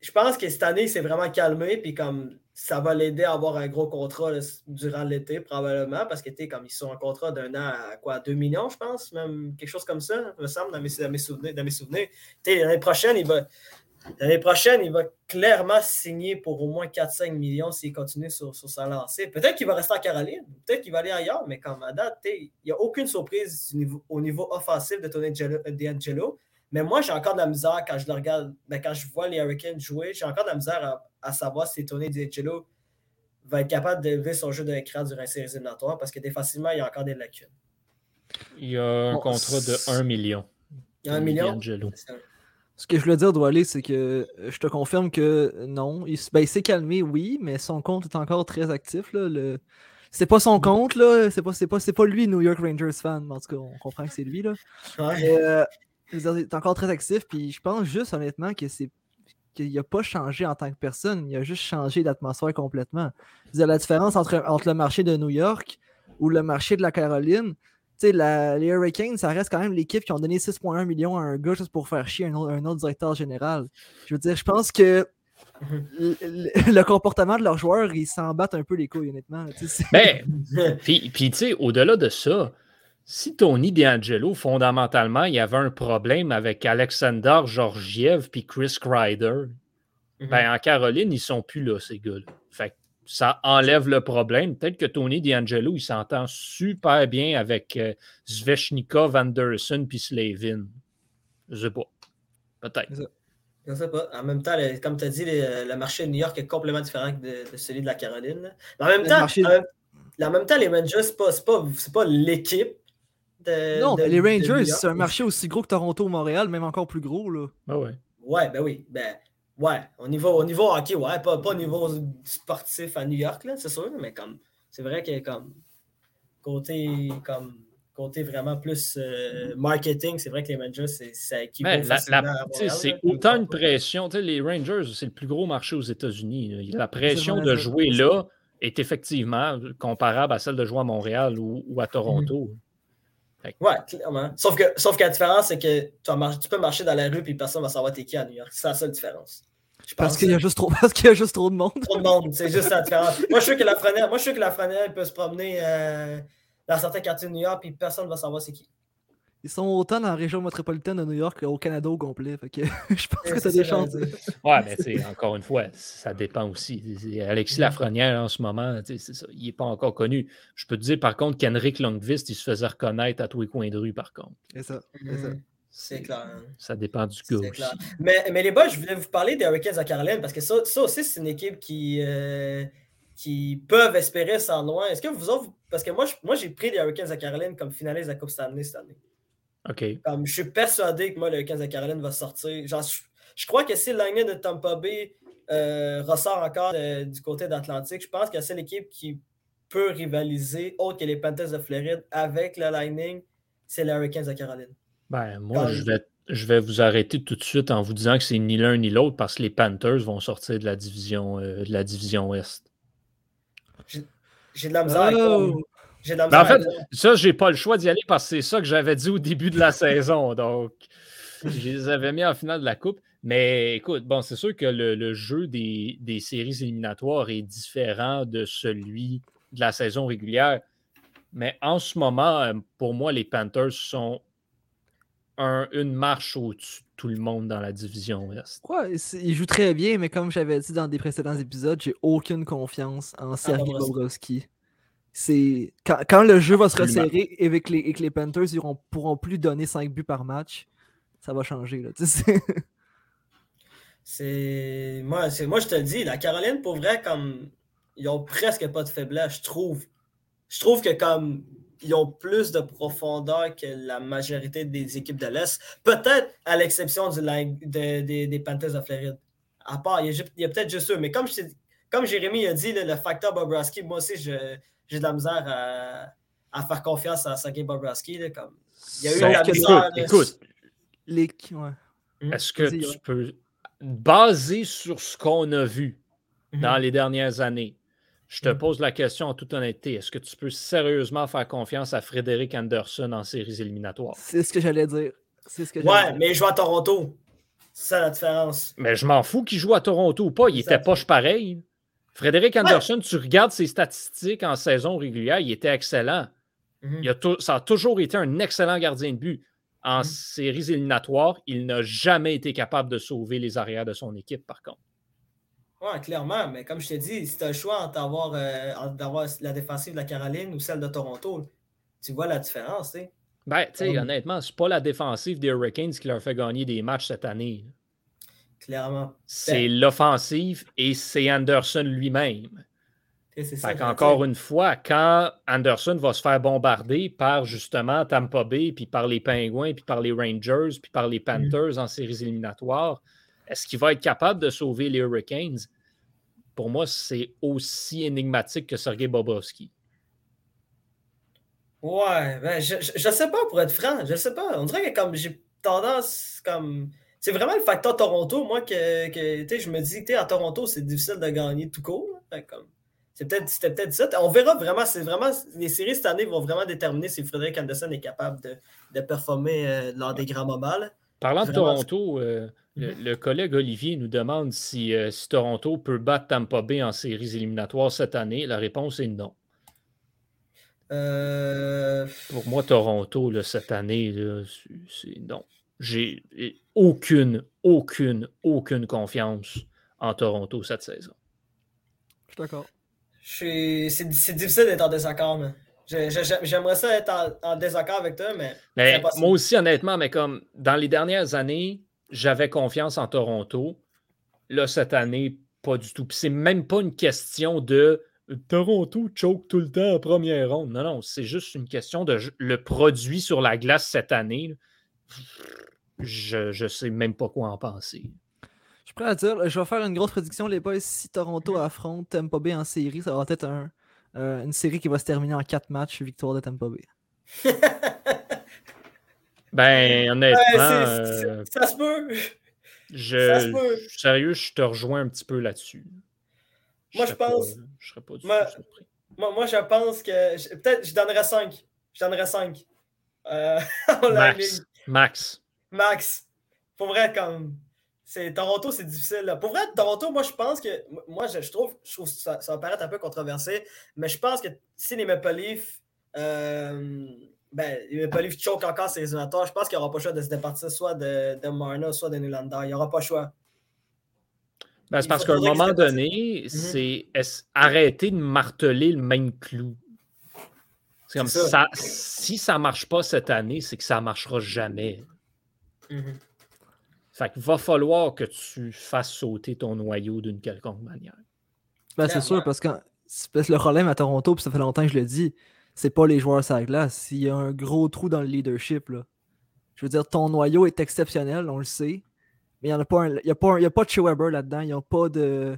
Je pense que cette année, c'est vraiment calmé, puis comme ça va l'aider à avoir un gros contrat durant l'été, probablement, parce que comme ils sont en contrat d'un an à quoi, 2 millions, je pense, même quelque chose comme ça, me semble, dans mes, souvenirs. Dans mes souvenirs. L'année prochaine, il va. L'année prochaine, il va clairement signer pour au moins 4-5 millions s'il continue sur, sur sa lancée. Peut-être qu'il va rester en Caroline, peut-être qu'il va aller ailleurs, mais comme à date, il n'y a aucune surprise au niveau, offensif de Tony D'Angelo. Mais moi, j'ai encore de la misère quand je le regarde, ben, quand je vois les Hurricanes jouer, j'ai encore de la misère à, savoir si Tony D'Angelo va être capable d'élever son jeu d'écran durant les séries éliminatoires parce que défensivement, il y a encore des lacunes. Il y a un contrat de 1 million. 1 million? Ce que je voulais dire, aller, c'est que euh, je te confirme que non. Il, ben, s'est calmé, oui, mais son compte est encore très actif. Là, le... C'est pas son compte, là. C'est pas, pas, pas lui, New York Rangers fan. En tout cas, on comprend que c'est lui. Là. Euh, il est encore très actif. Puis je pense juste, honnêtement, que c'est qu'il n'a pas changé en tant que personne. Il a juste changé d'atmosphère complètement. la différence entre, entre le marché de New York ou le marché de la Caroline, les Hurricanes, ça reste quand même l'équipe qui ont donné 6,1 millions à un gars juste pour faire chier un autre, directeur général. Je veux dire, je pense que le, comportement de leurs joueurs, ils s'en battent un peu les couilles, honnêtement. Ben, puis, tu sais, au-delà de ça, si Tony D'Angelo, fondamentalement, il y avait un problème avec Alexander Georgiev puis Chris Kreider, mhm. ben, en Caroline, ils sont plus là, ces gars-là. Fait ça enlève le problème. Peut-être que Tony D'Angelo, il s'entend super bien avec euh, Svechnikov, Anderson puis Slavin. Je sais pas. Peut-être. Je sais pas. En même temps, comme tu as dit, le, marché de New York est complètement différent de, celui de la Caroline. Mais en même, temps, en, même, temps, les Rangers, c'est pas, pas, pas l'équipe. non, les Rangers, c'est un marché aussi gros que Toronto ou Montréal, même encore plus gros. Là. Ah ouais. Ouais, ben oui. Ben, Ouais, au niveau, au niveau hockey, ouais, pas, pas au niveau sportif à New York, c'est sûr, mais comme c'est vrai que comme côté comme côté vraiment plus euh, marketing, c'est vrai que les Rangers, c'est équivaut C'est autant une pression. Les Rangers, c'est le plus gros marché aux États-Unis. La pression de jouer là est effectivement comparable à celle de jouer à Montréal ou, à Toronto. Oui, clairement. Sauf que, sauf que la différence, c'est que tu, peux marcher dans la rue et personne ne va savoir t'es qui à New York. C'est la seule différence. Je Parce qu'il y a juste trop, parce qu'il y a juste trop de monde. trop de monde, c'est juste la différence. Moi, je suis sûr que la Frenelle, moi, je suis que la peut se promener euh, dans certains quartiers de New York, puis personne ne va savoir c'est qui. Ils sont autant dans la région métropolitaine de New York qu'au Canada au complet. Fait que je pense Ouais, que c'est t'as des ça, chances. Ouais, mais tu encore une fois, ça dépend aussi. Alexis Lafrenière, en ce moment, c'est ça, il n'est pas encore connu. Je peux te dire, par contre, qu'Henrik Lundqvist, il se faisait reconnaître à tous les coins de rue, par contre. C'est ça. c'est ça. Mhm. C'est clair. Ça dépend du gars aussi. Mais, mais les boys, je voulais vous parler des Hurricanes à Caroline parce que ça, ça aussi, c'est une équipe qui, euh, qui peuvent espérer s'en loin. Est-ce que vous autres, parce que moi, je- moi j'ai pris les Hurricanes à Caroline comme finaliste de la Coupe Stanley cette année. OK. Comme, je suis persuadé que moi, le Hurricanes à Caroline va sortir. Genre, je, je crois que si le Lightning de Tampa Bay euh, ressort encore euh, du côté d'Atlantique, je pense que c'est l'équipe qui peut rivaliser, autre que les Panthers de Floride, avec le Lightning, c'est les Hurricanes de Caroline. Ben, moi, Comme- je vais, je vais vous arrêter tout de suite en vous disant que c'est ni l'un ni l'autre parce que les Panthers vont sortir de la division, euh, de la division Ouest. J'ai de la misère. Oh! J'ai Ben, en fait, ça, j'ai pas le choix d'y aller parce que c'est ça que j'avais dit au début de la saison. Donc, je les avais mis en finale de la Coupe. Mais écoute, bon, c'est sûr que le, le jeu des, des séries éliminatoires est différent de celui de la saison régulière. Mais en ce moment, euh, pour moi, les Panthers sont un- une marche au-dessus de tout le monde dans la division Ouest. Ouais, c'est- il joue très bien, mais comme j'avais dit dans des précédents épisodes, j'ai aucune confiance en Sergei Bobrovski. C'est quand, quand le jeu va se resserrer et avec les, et que les Panthers auront- pourront plus donner 5 buts par match, ça va changer. Là. C'est-. Moi, c'est... moi, je te le dis, la Caroline, pour vrai, comme. Ils ont presque pas de faiblesse, je trouve. Je trouve que comme. Ils ont plus de profondeur que la majorité des équipes de l'Est. Peut-être à l'exception du line- de- des- Panthers de Floride. À part, il y a, a peut-être juste eux. Mais comme, je t'ai- comme Jérémy a dit, là, le facteur Bobrovski, moi aussi, je- j'ai de la misère à, à faire confiance à Sergei Bobrovski. là, comme... Il y a eu la écoute, misère, là. écoute, les... ouais. est-ce que Vas-y, tu ouais. peux, basé sur ce qu'on a vu, Mhm. dans les dernières années. Je te Mm. pose la question en toute honnêteté. Est-ce que tu peux sérieusement faire confiance à Frédéric Anderson en séries éliminatoires? C'est ce que j'allais dire. C'est ce que j'allais Ouais, dire. mais il joue à Toronto. C'est ça la différence. Mais je m'en fous qu'il joue à Toronto ou pas. Il C'est était poche pareil. Frédéric Anderson, tu regardes ses statistiques en saison régulière, il était excellent. Mhm. Il a ça a toujours été un excellent gardien de but. En Mm. séries éliminatoires, il n'a jamais été capable de sauver les arrières de son équipe, par contre. Ouais, clairement, mais comme je t'ai dit, si tu as le choix entre avoir, euh, la défensive de la Caroline ou celle de Toronto, tu vois la différence, tu sais. Ben, tu sais, honnêtement, c'est pas la défensive des Hurricanes qui leur fait gagner des matchs cette année. Clairement. C'est l'offensive et c'est Anderson lui-même. Fait dire. une fois, quand Anderson va se faire bombarder par justement Tampa Bay, puis par les Penguins, puis par les Rangers, puis par les Panthers en séries éliminatoires, est-ce qu'il va être capable de sauver les Hurricanes? Pour moi, c'est aussi énigmatique que Sergei Bobrovski. Ouais, ben, je, je sais pas, pour être franc, je sais pas. On dirait que comme j'ai tendance, comme. C'est vraiment le facteur Toronto, moi, que, je me dis, à Toronto, c'est difficile de gagner tout court. comme. C'est peut-être, c'était peut-être ça. On verra vraiment, c'est vraiment. Les séries cette année vont vraiment déterminer si Frédéric Anderson est capable de, de performer euh, lors des grands moments. là. Parlant de Vraiment, Toronto, euh, le, Mhm. le collègue Olivier nous demande si, euh, si Toronto peut battre Tampa Bay en séries éliminatoires cette année. La réponse est non. Pour moi, Toronto, là, cette année, c'est non. J'ai aucune, aucune, aucune confiance en Toronto cette saison. Je suis d'accord. suis- c'est, difficile d'être en désaccord, mais. J'aimerais ça être en, en désaccord avec toi, mais. moi aussi, honnêtement, mais comme dans les dernières années, j'avais confiance en Toronto. Là, cette année, pas du tout. Puis c'est même pas une question de euh, Toronto choke tout le temps en première ronde. Non, non, c'est juste une question de le produit sur la glace cette année. là. Je, je sais même pas quoi en penser. Je suis prêt à dire, je vais faire une grosse prédiction, les boys. Si Toronto affronte Tampa Bay en série, ça va être un, euh, une série qui va se terminer en 4 matchs, victoire de Tampa Bay. Ben, honnêtement, Ouais, c'est- c'est- euh, ça se peut. je, ça se peut. je- sérieux, je te rejoins un petit peu là-dessus. Moi, je pas- pense- je serais pas du Moi- tout surpris. Moi, moi, je pense que. je- Peut-être je donnerais 5. Je donnerais 5. Euh, Max. Max. Max. Pour vrai, comme. c'est Toronto, c'est difficile. là. Pour vrai, Toronto, moi, je pense que. Moi, je, je trouve, je trouve que ça, ça va paraître un peu controversé, mais je pense que si les Maple Leafs. euh, ben, les Maple Leafs choquent encore ces éliminatoires, je pense qu'il n'y aura pas le choix de se départir soit de, de Marner, soit de Nylander. Il n'y aura pas le choix. Ben, c'est parce qu'à un moment donné, Mhm. c'est est-ce- arrêter de marteler le même clou? C'est comme C'est ça. ça. Si ça ne marche pas cette année, c'est que ça ne marchera jamais. Mhm. Fait qu'il va falloir que tu fasses sauter ton noyau d'une quelconque manière. Ben, c'est sûr, parce que, le problème à Toronto, puis ça fait longtemps que je le dis, c'est pas les joueurs sur la glace. Il y a un gros trou dans le leadership. Là. Je veux dire, ton noyau est exceptionnel, on le sait. Mais il n'y a a a pas de Shea Weber là-dedans. Il n'y a pas de.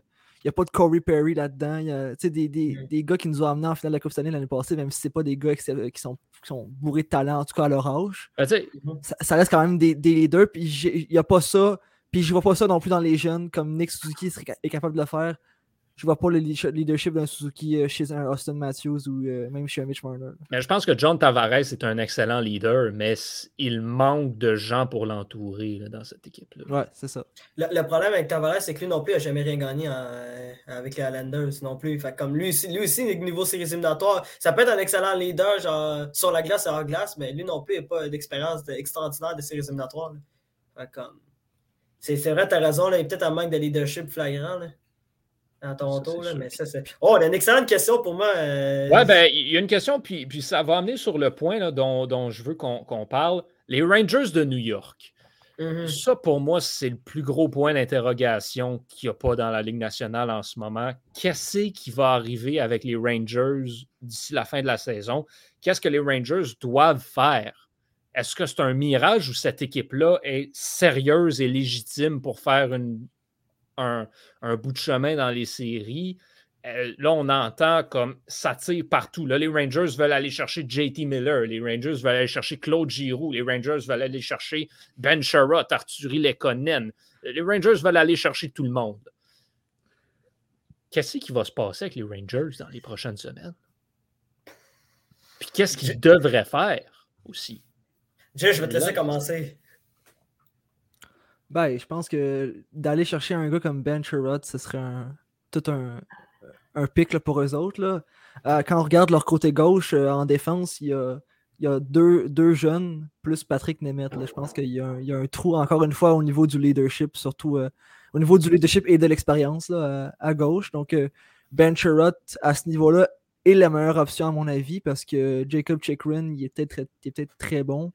Il y a pas de Corey Perry là-dedans. Il y a des, des, Mhm. des gars qui nous ont amenés en finale de la Coupe Stanley l'année passée, même si c'est pas des gars qui, qui sont, qui sont bourrés de talent, en tout cas à leur âge. Ben, sais, Ça, ça reste quand même des, des leaders. Puis il n'y a pas ça. Puis je vois pas ça non plus dans les jeunes, comme Nick Suzuki serait est capable de le faire. Je vois pas le leadership- d'un Suzuki euh, chez un Austin Matthews ou euh, même chez un Mitch Marner. mais je pense que John Tavares est un excellent leader, mais il manque de gens pour l'entourer dans cette équipe-là. Ouais, c'est ça. Le, le problème avec Tavares, c'est que lui non plus, il n'a jamais rien gagné en- avec les Islanders non plus. Fait comme lui, aussi- lui aussi, niveau séries éliminatoires, ça peut être un excellent leader genre, sur la glace et hors glace, mais lui non plus, il n'a pas d'expérience de- extraordinaire de séries éliminatoires. Fait comme, c'est c'est vrai, tu as raison, là, il y a peut-être un manque de leadership flagrant là, à Toronto, Ça, c'est là, sûr. mais ça, c'est. Oh, on a une excellente question pour moi. euh, Ouais, ben, il y a une question, puis, puis ça va amener sur le point là, dont, dont je veux qu'on qu'on parle. Les Rangers de New York. mhm. Ça, pour moi, c'est le plus gros point d'interrogation qu'il n'y a pas dans la Ligue nationale en ce moment. Qu'est-ce qui va arriver avec les Rangers d'ici la fin de la saison? Qu'est-ce que les Rangers doivent faire? Est-ce que c'est un mirage ou cette équipe-là est sérieuse et légitime pour faire une- un, un bout de chemin dans les séries? Euh, là, on entend comme ça tire partout. Là, les Rangers veulent aller chercher JT Miller, les Rangers veulent aller chercher Claude Giroux, les Rangers veulent aller chercher Ben Sherratt, Arthurie Lekonen. Les Rangers veulent aller chercher tout le monde. Qu'est-ce qui va se passer avec les Rangers dans les prochaines semaines? Puis qu'est-ce qu'ils devraient faire aussi? Je vais te laisser commencer. Ben, je pense que d'aller chercher un gars comme Ben Sherrod, ce serait tout un, un pic là, pour eux autres. Là. Euh, quand on regarde leur côté gauche euh, en défense, il y a, il y a deux, deux jeunes plus Patrick Nemeth. là. Je pense qu'il y, a un- il y a un trou encore une fois au niveau du leadership, surtout euh, au niveau du leadership et de l'expérience à, à gauche. Donc, Ben Sherrod, à ce niveau-là, est la meilleure option à mon avis parce que Jacob Chikrin, il est peut-être peut-être très bon.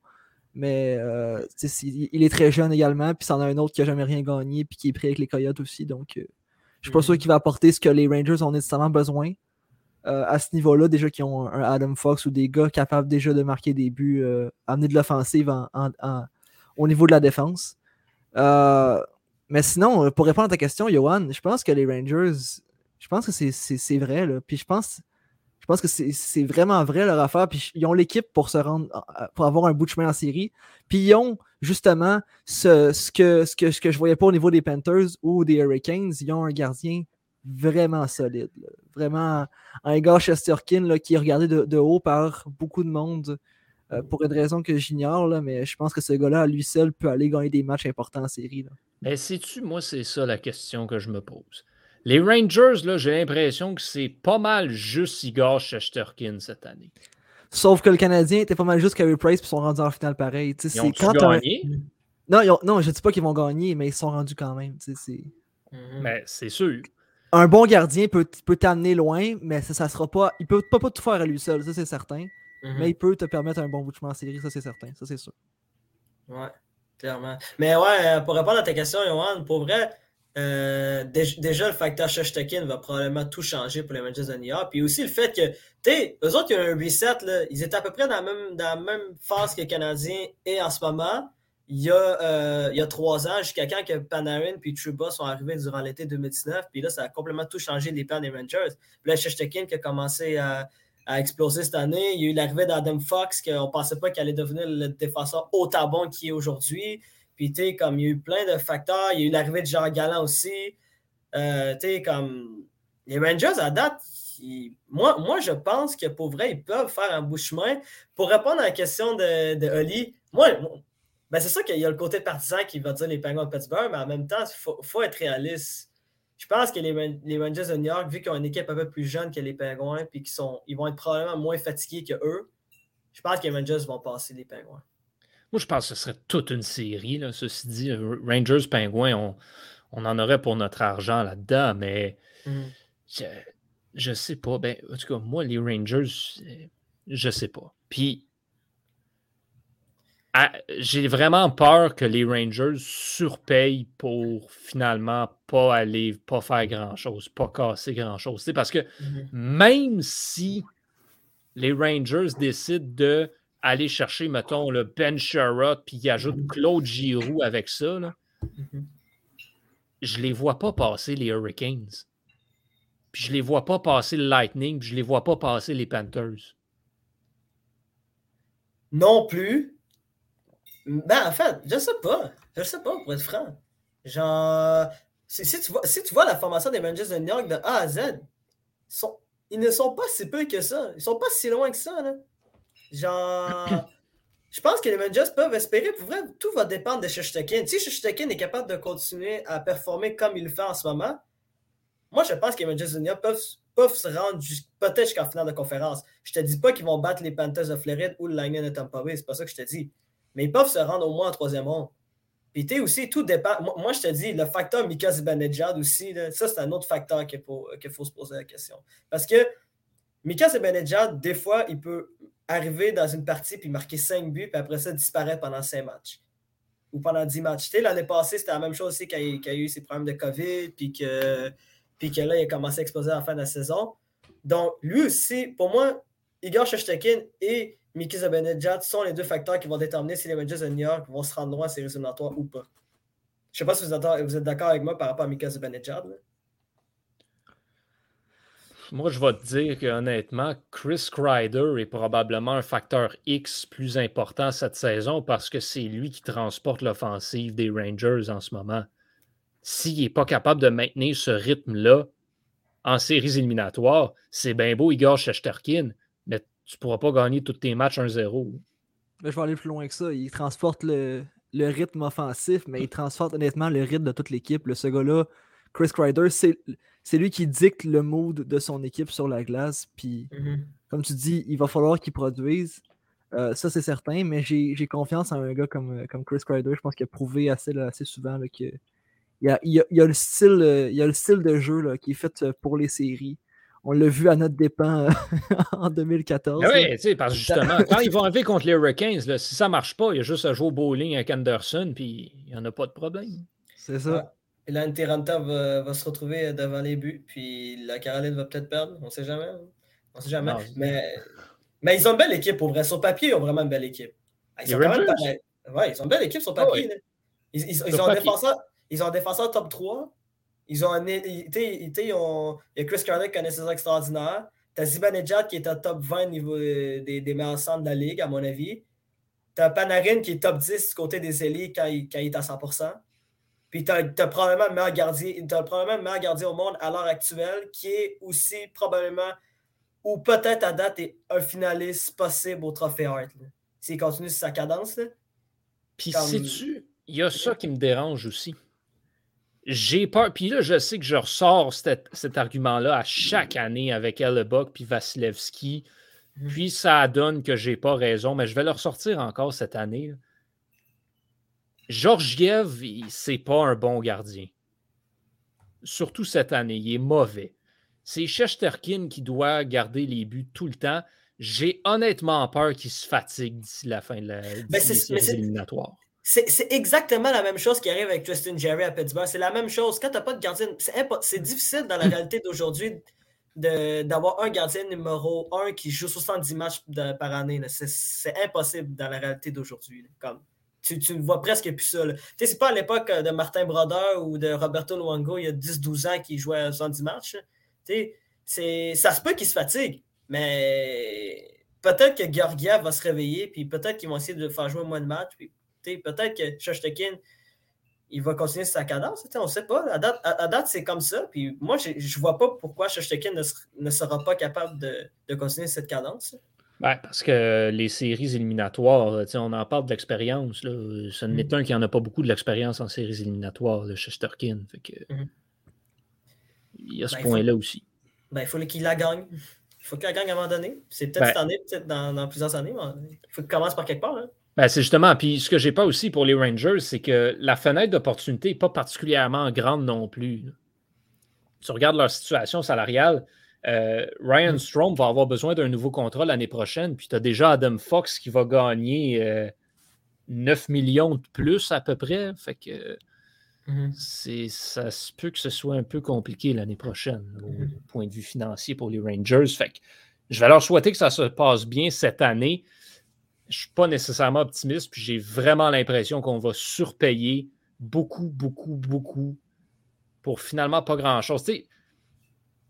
Mais euh, il est très jeune également, puis c'en a un autre qui n'a jamais rien gagné, puis qui est pris avec les Coyotes aussi. Donc, euh, je suis pas Mhm. sûr qu'il va apporter ce que les Rangers ont nécessairement besoin euh, à ce niveau-là. Déjà qui ont un Adam Fox ou des gars capables déjà de marquer des buts, euh, amener de l'offensive en- en- en- au niveau de la défense. Mais sinon, pour répondre à ta question, Johan, je pense que les Rangers, je pense que c'est- vrai. Là. Puis je pense, je pense que c'est vraiment vrai leur affaire. Puis ils ont l'équipe pour se rendre, pour avoir un bout de chemin en série. Puis ils ont justement ce, que, ce, que, ce que je voyais pas au niveau des Panthers ou des Hurricanes. Ils ont un gardien vraiment solide. Vraiment un gars Chesterkin là, qui est regardé de, haut par beaucoup de monde. euh, pour une raison que j'ignore, mais je pense que ce gars-là, lui seul, peut aller gagner des matchs importants en série. Mais sais-tu, moi, c'est ça la question que je me pose. Les Rangers, là, j'ai l'impression que c'est pas mal juste Igor Shesterkin cette année. Sauf que le Canadien était pas mal juste Carey Price puis ils sont rendus en finale pareil. Ils c'est ont quand t'as un- gagné, Non, ils ont- non, je dis pas qu'ils vont gagner, mais ils sont rendus quand même. c'est- Mhm. mais c'est sûr. Un bon gardien peut, peut t'amener loin, mais ça, ça sera pas. Il peut pas, pas tout faire à lui seul, ça c'est certain. Mhm. Mais il peut te permettre un bon bout de chemin en série, ça c'est certain. Ça c'est sûr. Ouais, clairement. Mais ouais, euh, pour répondre à ta question, Johan, pour vrai, euh, dé- déjà le facteur Shoshtekin va probablement tout changer pour les Rangers de New York. Puis aussi le fait que, tu sais, eux autres, il y a un reset, là, ils étaient à peu près dans la même, dans la même phase que les Canadiens et en ce moment. Il y, a, euh, il y a trois ans, jusqu'à quand que Panarin puis Truba sont arrivés durant l'été 2019. Puis là, ça a complètement tout changé les plans des Rangers. Puis là, Shoshtekin qui a commencé à, à exploser cette année. Il y a eu l'arrivée d'Adam Fox, qu'on ne pensait pas qu'il allait devenir le défenseur autant bon qu'il est aujourd'hui. Puis, tu sais, comme il y a eu plein de facteurs, il y a eu l'arrivée de Jean Galland aussi. Euh, tu sais, comme les Rangers à date, moi, moi, je pense que pour vrai, ils peuvent faire un bout chemin. Pour répondre à la question de, de Oli, moi, Ben, c'est sûr qu'il y a le côté partisan qui va dire les Penguins de Pittsburgh, mais en même temps, il faut, être réaliste. Je pense que les, les, Rangers de New York, vu qu'ils ont une équipe un peu plus jeune que les Penguins, puis qu'ils ils vont être probablement moins fatigués que eux, je pense que les Rangers vont passer les Penguins. Moi, je pense que ce serait toute une série. Là. Ceci dit, Rangers, Penguins, on, on en aurait pour notre argent là-dedans, mais mm. je, ne sais pas. Ben, en tout cas, moi, les Rangers, je sais pas. Puis, j'ai vraiment peur que les Rangers surpayent pour finalement pas aller, pas faire grand-chose, pas casser grand-chose. Parce que mm-hmm. même si les Rangers décident de aller chercher, mettons, le Ben Sherrod, puis ils ajoutent Claude Giroux avec ça, là, mm-hmm. je les vois pas passer les Hurricanes. Puis je les vois pas passer le Lightning, puis je les vois pas passer les Panthers. Non plus, ben, en fait, je sais pas. Je sais pas, pour être franc. Genre, si, tu, vois, si tu vois la formation des Rangers de New York de A à Z, sont, ils ne sont pas si peu que ça. Ils sont pas si loin que ça. Là. Genre, je pense que les Rangers peuvent espérer. Pour vrai, tout va dépendre de Shishtakin. Si Shishtakin est capable de continuer à performer comme il le fait en ce moment, moi, je pense que les New York peuvent, peuvent se rendre peut-être jusqu'en finale de conférence. Je te dis pas qu'ils vont battre les Panthers de Floride ou le Lightning de Tampa Bay. C'est pas ça que je te dis mais ils peuvent se rendre au moins en troisième rond. Puis tu aussi, tout dépend. Moi, je te dis, le facteur Mika Zibanejad aussi, ça, c'est un autre facteur qu'il faut, faut, se poser la question. Parce que Mika Zibanejad, des fois, il peut arriver dans une partie puis marquer 5 buts, puis après ça, disparaître pendant 5 matchs. Ou pendant 10 matchs. L'année passée, c'était la même chose aussi quand il, a eu ses problèmes de COVID, puis que, puis que là, il a commencé à exploser à la fin de la saison. Donc, lui aussi, pour moi, Igor Shoshtekin et Mickey Zabenedjad sont les deux facteurs qui vont déterminer si les Rangers de New York vont se rendre loin à ces éliminatoires ou pas. Je ne sais pas si vous êtes d'accord avec moi par rapport à Mickey Zabenedjad. Moi, je vais te dire que honnêtement, Chris Kreider est probablement un facteur X plus important cette saison parce que c'est lui qui transporte l'offensive des Rangers en ce moment. S'il n'est pas capable de maintenir ce rythme-là en séries éliminatoires, c'est bien beau Igor Shesterkin, tu ne pourras pas gagner tous tes matchs 1-0. Je vais aller plus loin que ça. Il transporte le, rythme offensif, mais il transporte honnêtement le rythme de toute l'équipe. Ce gars-là, Chris Kreider, c'est lui qui dicte le mood de son équipe sur la glace. Puis, mm-hmm. comme tu dis, il va falloir qu'il produise. Euh, ça, c'est certain, mais j'ai confiance en un gars comme, comme Chris Kreider. Je pense qu'il a prouvé assez, assez souvent qu'il y a, il y a, le style, il y a le style de jeu qui est fait pour les séries on l'a vu à notre dépens euh, en 2014. Ben oui, tu sais, parce que justement, quand ils vont arriver contre les Hurricanes, si ça ne marche pas, il y a juste à jouer au bowling avec Anderson, puis il n'y en a pas de problème. C'est ça. Et là, Terranta va, se retrouver devant les buts, puis la Caroline va peut-être perdre, on ne sait jamais. On sait jamais. mais, mais ils ont une belle équipe, pour vrai. Sur papier, ils ont vraiment une belle équipe. Ah, ils, ont quand même ouais, ils ont une belle équipe sur papier. Ah ils, ils, ont défenseur, ils ont un défenseur top 3, ils ont un, ils, il y a Chris Carter qui a une saison extraordinaire. T'as Zibanejad qui est au top 20 niveau euh, des, des meilleurs centres de la ligue, à mon avis. T'as Panarin qui est top 10 du côté des élites quand il, quand il est à 100%. Puis t'as as probablement le meilleur gardien, as probablement le meilleur gardien au monde à l'heure actuelle, qui est aussi probablement, ou peut-être à date, est un finaliste possible au Trophée Hart. S'il continue sur sa cadence. Là. Puis sais-tu, il y a ça qui me dérange aussi j'ai peur. Puis là, je sais que je ressors cet, argument-là à chaque année avec Hellebuck puis Vasilevski. Mhm. Puis ça donne que j'ai pas raison, mais je vais le ressortir encore cette année. Georgiev, c'est pas un bon gardien. Surtout cette année, il est mauvais. C'est Shesterkin qui doit garder les buts tout le temps. J'ai honnêtement peur qu'il se fatigue d'ici la fin de la éliminatoire. C'est exactement la même chose qui arrive avec Tristan Jerry à Pittsburgh. C'est la même chose. Quand tu n'as pas de gardien, c'est difficile dans la réalité d'aujourd'hui d'avoir un gardien numéro 1 qui joue 70 matchs par année. C'est impossible dans la réalité d'aujourd'hui. Tu, tu vois presque plus ça. C'est pas à l'époque de Martin Brodeur ou de Roberto Luongo il y a 10-12 ans qui jouait 70 matchs. Ça se peut qu'il se fatigue, mais peut-être que Georgiev va se réveiller, puis peut-être qu'ils vont essayer de faire jouer moins de matchs. Puis peut-être que Shostakin, il va continuer sa cadence. On ne sait pas. À date, c'est comme ça. Puis moi, je ne vois pas pourquoi Shostakin ne, sera pas capable de, continuer cette cadence. Ben, parce que les séries éliminatoires, on en parle de l'expérience. Ce Mm. n'est un qui n'en a pas beaucoup de l'expérience en séries éliminatoires, le Chesterkin. Fait que, Mhm. Il y a ce Ben, point-là aussi. Ben, il faut qu'il la gagne. Il faut qu'il la gagne à un moment donné. C'est peut-être Ben- cette année, peut-être dans, dans plusieurs années. mais il faut qu'il commence par quelque part. hein. Ben, c'est justement, puis ce que j'ai pas aussi pour les Rangers, c'est que la fenêtre d'opportunité n'est pas particulièrement grande non plus. Tu regardes leur situation salariale, euh, Ryan Strom va avoir besoin d'un nouveau contrat l'année prochaine, puis tu as déjà Adam Fox qui va gagner euh, 9 millions de plus à peu près. Fait que c'est, ça se peut que ce soit un peu compliqué l'année prochaine au Mhm. point de vue financier pour les Rangers. Fait que je vais leur souhaiter que ça se passe bien cette année. Je ne suis pas nécessairement optimiste, puis j'ai vraiment l'impression qu'on va surpayer beaucoup, beaucoup, beaucoup pour finalement pas grand-chose. Tu sais,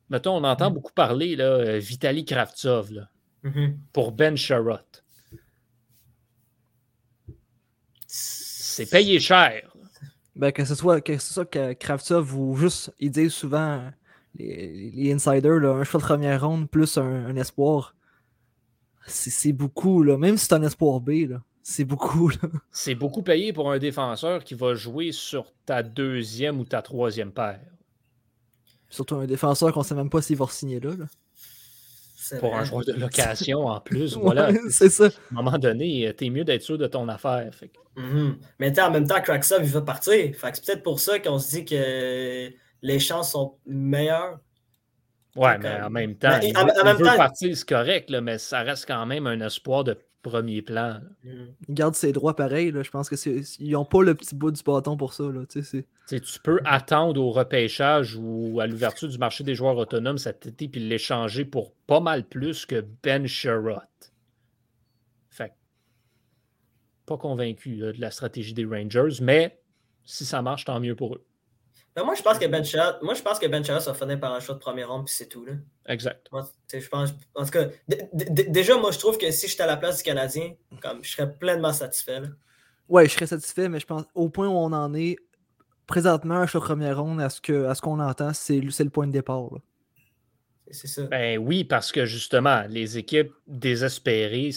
mettons, on entend Mhm. beaucoup parler, là, euh, Vitaly Kravtsov, là, Mhm. pour Ben Sherrod. C'est payé cher. Ben, que ce soit que ce soit que Kravtsov ou juste, ils disent souvent, les, les insiders, là, un choix de première ronde plus un, un espoir. C'est beaucoup, là. Même si c'est un espoir B, là. C'est beaucoup. C'est beaucoup payé pour un défenseur qui va jouer sur ta deuxième ou ta troisième paire. Surtout un défenseur qu'on sait même pas s'il va signer là. Pour vrai. un joueur de location en plus. Voilà. Ouais, c'est ça. À un moment donné, t'es mieux d'être sûr de ton affaire. Fait que- Mhm. Mais en même temps, Cracksov, il va partir. Fait c'est peut-être pour ça qu'on se dit que les chances sont meilleures. Ouais, mais en même temps, Mais il, en- veut- en il même veut temps- partir, c'est correct, là, mais ça reste quand même un espoir de premier plan. là. Mhm. Il garde ses droits pareil, là. Je pense que c'est. Ils ont pas le petit bout du bâton pour ça, là. Tu c'est- peux attendre au repêchage ou à l'ouverture du marché des joueurs autonomes cet été puis l'échanger pour pas mal plus que Ben Sherrod. Fait pas convaincu là, de la stratégie des Rangers, mais si ça marche, tant mieux pour eux. Ben, moi, je pense que Ben Chara, moi, je pense que Ben va finir par un choix de première ronde, puis c'est tout. Là. Exact. Moi, tu sais, je pense, en tout cas, déjà, moi, je trouve que si j'étais à la place du Canadien, comme, je serais pleinement satisfait. là. Ouais, je serais satisfait, mais je pense au point où on en est, présentement, un choix de première ronde, à ce que- à ce qu'on entend, c'est le c'est le point de départ. là. C'est ça. Ben oui, parce que justement, les équipes désespérées,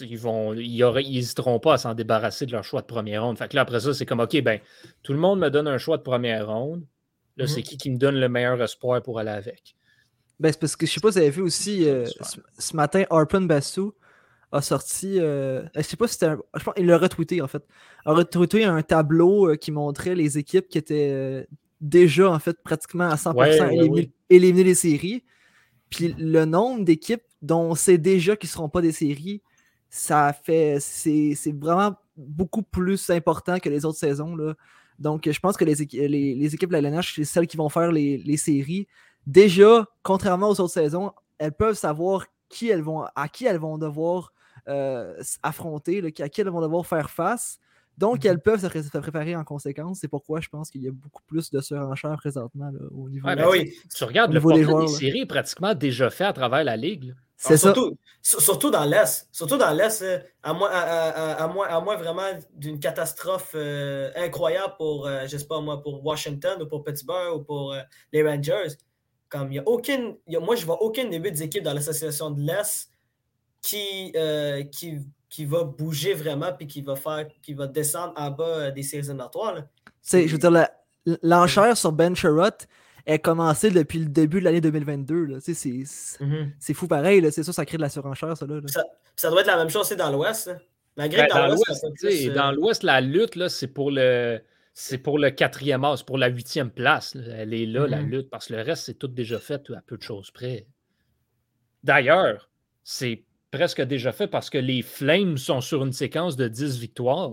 ils vont, ils n'hésiteront pas à s'en débarrasser de leur choix de première ronde. Fait que là, après ça, c'est comme OK, ben, tout le monde me donne un choix de première ronde. Là, Mhm. c'est qui qui me donne le meilleur espoir pour aller avec? Ben, c'est parce que je sais pas si vous avez vu aussi, euh, ce, ce matin, Harpen Bassou a sorti, euh, je sais pas si c'était un, je pense qu'il l'a retweeté en fait, a retweeté un tableau euh, qui montrait les équipes qui étaient euh, déjà en fait pratiquement à 100% Ouais, ouais, éliminées, ouais. éliminées des séries. Puis le nombre d'équipes dont on sait déjà qu'ils seront pas des séries, ça fait, c'est c'est vraiment beaucoup plus important que les autres saisons. Donc, je pense que les, équi- les, les équipes de la LNH, c'est celles qui vont faire les, séries. Déjà, contrairement aux autres saisons, elles peuvent savoir à qui elles vont devoir euh, affronter, à qui elles vont devoir faire face. Donc, elles peuvent se, pré- se préparer en conséquence. C'est pourquoi je pense qu'il y a beaucoup plus de surenchère présentement là, au niveau. Ouais, de- ben, oui. Tu regardes le niveau des portrait des, joueurs, séries est pratiquement déjà fait à travers la ligue. C'est ça. Surtout, sur- surtout dans l'Est. Surtout dans l'Est, là, à moins, à, à- à- à moins, à moins vraiment d'une catastrophe euh, incroyable pour, euh, je sais pas moi, pour Washington ou pour Pittsburgh ou pour euh, les Rangers. Comme il y a aucune. il y a- moi, je vois aucune des huit équipes dans l'association de l'Est qui, euh, qui, qui va bouger vraiment puis qui va faire qui va descendre en bas euh, des séries éliminatoires. là. Tu sais, je veux dire, l'enchère sur Ben Sherratt est commencée depuis le début de l'année 2022. là. Tu sais, C'est fou pareil. C'est ça, ça crée de la surenchère, ça. Là, ça doit être la même chose dans l'Ouest. Malgré Ben, que dans dans l'Ouest, euh, dans l'Ouest, la lutte, là, c'est pour le. C'est pour le quatrième as, c'est pour la huitième place. là. Elle est là, la Mhm. lutte, parce que le reste, c'est tout déjà fait à peu de choses près. D'ailleurs, c'est presque déjà fait parce que les Flames sont sur une séquence de 10 victoires.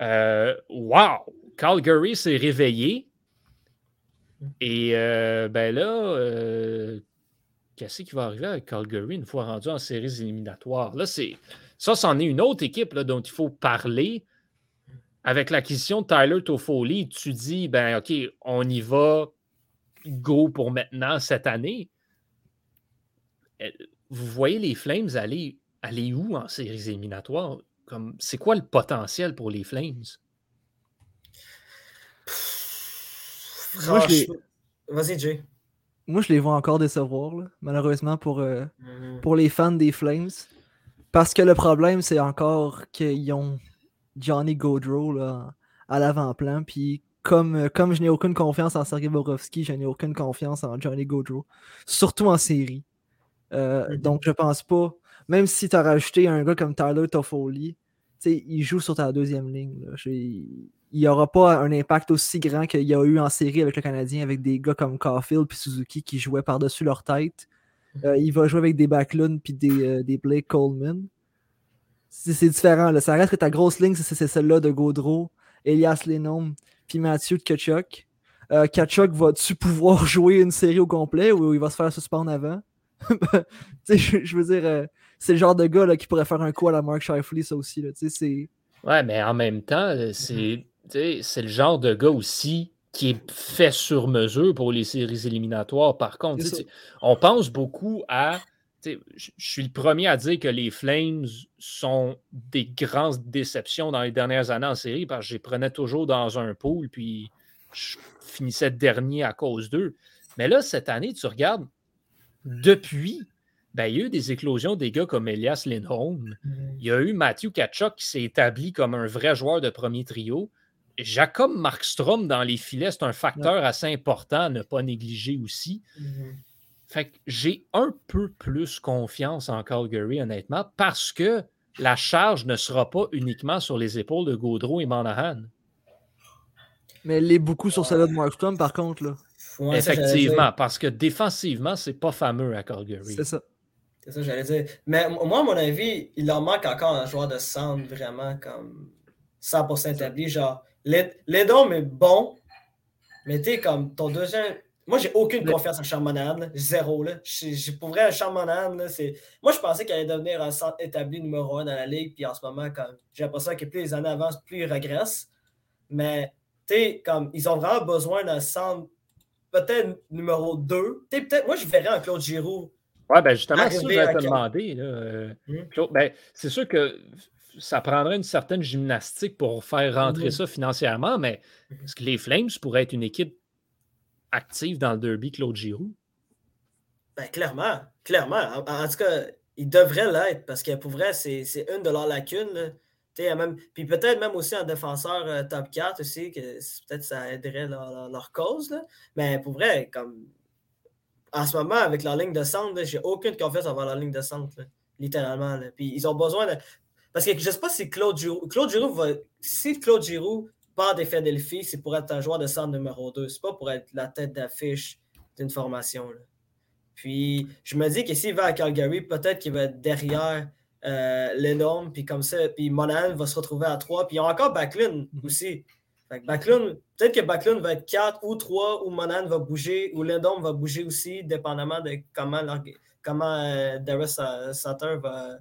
Euh, wow! Calgary s'est réveillé. Et euh, ben là, euh, qu'est-ce qui va arriver avec Calgary une fois rendu en séries éliminatoires? Là, c'est ça, c'en est une autre équipe là, dont il faut parler. Avec l'acquisition de Tyler Toffoli, tu dis, ben OK, on y va go pour maintenant cette année. Vous voyez les Flames aller, aller où en séries éliminatoires? Comme, c'est quoi le potentiel pour les Flames? Moi, je Vas-y, Jay. moi, je les vois encore décevoir, là, malheureusement, pour, euh, Mhm. pour les fans des Flames. Parce que le problème, c'est encore qu'ils ont Johnny Gaudreau là, à l'avant-plan. Puis comme, euh, comme je n'ai aucune confiance en Sergei Bobrovsky, je n'ai aucune confiance en Johnny Gaudreau. Surtout en série. Euh, Mhm. Donc, je pense pas. Même si tu as rajouté un gars comme Tyler Toffoli, tu sais, il joue sur ta deuxième ligne. là. Il n'y aura pas un impact aussi grand qu'il y a eu en série avec le Canadien, avec des gars comme Caulfield et Suzuki qui jouaient par-dessus leur tête. Euh, il va jouer avec des Backlund puis des, euh, des Blake Coleman. C'est différent. Là. Ça reste que ta grosse ligne, c'est c'est celle-là de Gaudreau, Elias Lennon, puis Mathieu de Kachuk. Euh, Kachuk va-tu pouvoir jouer une série au complet ou il va se faire suspendre avant? Tu sais, je, je veux dire, euh, c'est le genre de gars là, qui pourrait faire un coup à la Mark Shifley, ça aussi. Là. Tu sais, c'est- Ouais, mais en même temps, euh, c'est tu sais, c'est le genre de gars aussi qui est fait sur mesure pour les séries éliminatoires. Par contre, on pense beaucoup à. je suis le premier à dire que les Flames sont des grandes déceptions dans les dernières années en série parce que je les prenais toujours dans un pool puis je finissais dernier à cause d'eux. Mais là, cette année, tu regardes, depuis, ben, il y a eu des éclosions des gars comme Elias Lindholm. Il y a eu Matthew Kachuk qui s'est établi comme un vrai joueur de premier trio. Jacob Markstrom dans les filets, c'est un facteur assez important à ne pas négliger aussi. Fait que j'ai un peu plus confiance en Calgary, honnêtement, parce que la charge ne sera pas uniquement sur les épaules de Gaudreau et Monahan. Mais elle est beaucoup sur celle-là de Markstrom, par contre. Là. Ouais, Effectivement, parce que défensivement, c'est pas fameux à Calgary. C'est ça. C'est ça que j'allais dire. Mais moi, à mon avis, il leur manque encore un joueur de centre vraiment comme 100% établi. Genre, Ledom est bon, mais tu sais, comme ton deuxième. Moi, j'ai aucune confiance en là. Zéro. Là. J'ai pour vrai, là, c'est. Moi, je pensais qu'il allait devenir un centre établi numéro un dans la ligue, puis en ce moment, comme j'ai l'impression que plus les années avancent, plus il régresse. Mais, tu sais, comme ils ont vraiment besoin d'un centre peut-être numéro 2. Tu sais, peut-être, moi, je verrais un Claude Giroux. Ouais, ben justement, c'est ça que te demander. euh, Hmm. Ben, c'est sûr que ça prendrait une certaine gymnastique pour faire rentrer Mhm. ça financièrement, mais est-ce que les Flames pourraient être une équipe active dans le derby Claude Giroux? Ben, clairement, clairement. En, en tout cas, ils devraient l'être parce que pour vrai, c'est c'est une de leurs lacunes. Même, puis peut-être même aussi un défenseur euh, top 4 aussi, que peut-être ça aiderait leur, leur- cause. là. Mais pour vrai, comme en ce moment, avec leur ligne de centre, j'ai aucune confiance envers leur ligne de centre, littéralement. là. Puis ils ont besoin de. Parce que je ne sais pas si Claude Giroux. Claude va. Si Claude Giroux part des Philadelphie, c'est pour être un joueur de centre numéro 2. C'est pas pour être la tête d'affiche d'une formation. Puis je me dis que s'il va à Calgary, peut-être qu'il va être derrière euh, puis comme ça, puis Monahan va se retrouver à 3. Puis il y a encore Backlund aussi. Fait que Backlund, peut-être que Backlund va être 4 ou 3, ou Monahan va bouger, ou Lindon va bouger aussi, dépendamment de comment, comment euh, Darius Sutter va,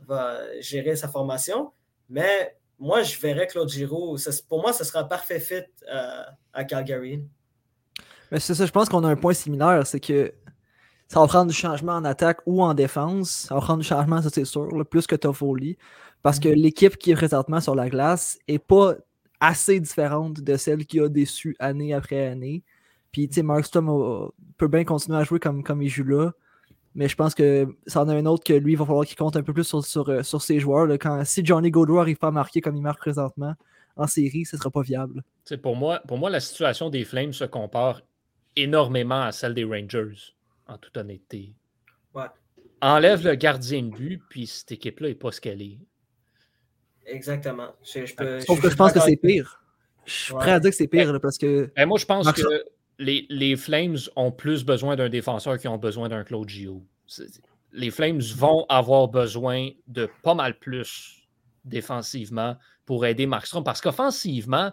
va gérer sa formation. Mais moi, je verrais Claude Giroux. ça- pour moi, ce sera un parfait fit euh, à Calgary. Mais c'est ça, je pense qu'on a un point similaire, c'est que ça va prendre du changement en attaque ou en défense. Ça va prendre du changement, ça c'est sûr, là, plus que Toffoli. Parce que l'équipe qui est présentement sur la glace est pas assez différente de celle qui a déçu année après année. Puis, tu sais, Markstrom a- peut bien continuer à jouer comme, comme il joue là. Mais je pense que ça en a un autre que lui, il va falloir qu'il compte un peu plus sur, sur, euh, sur ses joueurs. là. Quand, si Johnny Gaudreau n'arrive pas à marquer comme il marque présentement en série, ce ne sera pas viable. Pour, moi, pour moi, la situation des Flames se compare énormément à celle des Rangers, en toute honnêteté. Ouais. Enlève le gardien de but, puis cette équipe-là n'est pas ce qu'elle est. Exactement. Je, je peux- Sauf que je suis pense que c'est pire. Je suis Ouais. prêt à dire que c'est pire là, parce que Ben, moi, je pense Marc- que les, les Flames ont plus besoin d'un défenseur qui ont besoin d'un Claude Giroux. C'est- Les Flames vont avoir besoin de pas mal plus défensivement pour aider Markstrom parce qu'offensivement,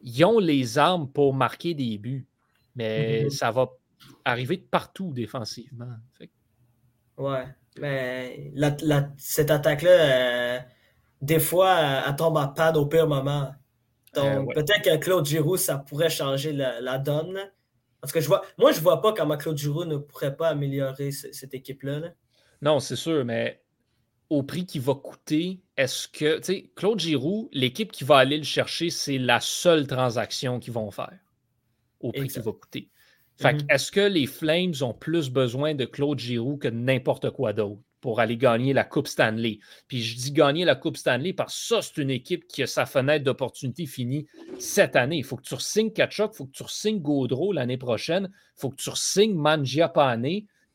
ils ont les armes pour marquer des buts, mais Mhm. ça va arriver de partout défensivement. Fait Ouais, mais la- la- cette attaque-là, euh, des fois, elle, elle tombe panne au pire moment. Donc, Euh, ouais. peut-être que Claude Giroux, ça pourrait changer la, la donne. Parce que je vois, moi, je vois pas comment Claude Giroux ne pourrait pas améliorer ce- cette équipe-là. là. Non, c'est sûr, mais au prix qu'il va coûter, est-ce que, tu sais, Claude Giroux, l'équipe qui va aller le chercher, c'est la seule transaction qu'ils vont faire au prix qu'il va coûter. Fait Mhm. est-ce que les Flames ont plus besoin de Claude Giroux que de n'importe quoi d'autre pour aller gagner la Coupe Stanley? Puis je dis gagner la Coupe Stanley parce que ça, c'est une équipe qui a sa fenêtre d'opportunité finie cette année. Il faut que tu re-signes Kachuk, il faut que tu re-signes Gaudreau l'année prochaine, il faut que tu re-signes Mangiapane.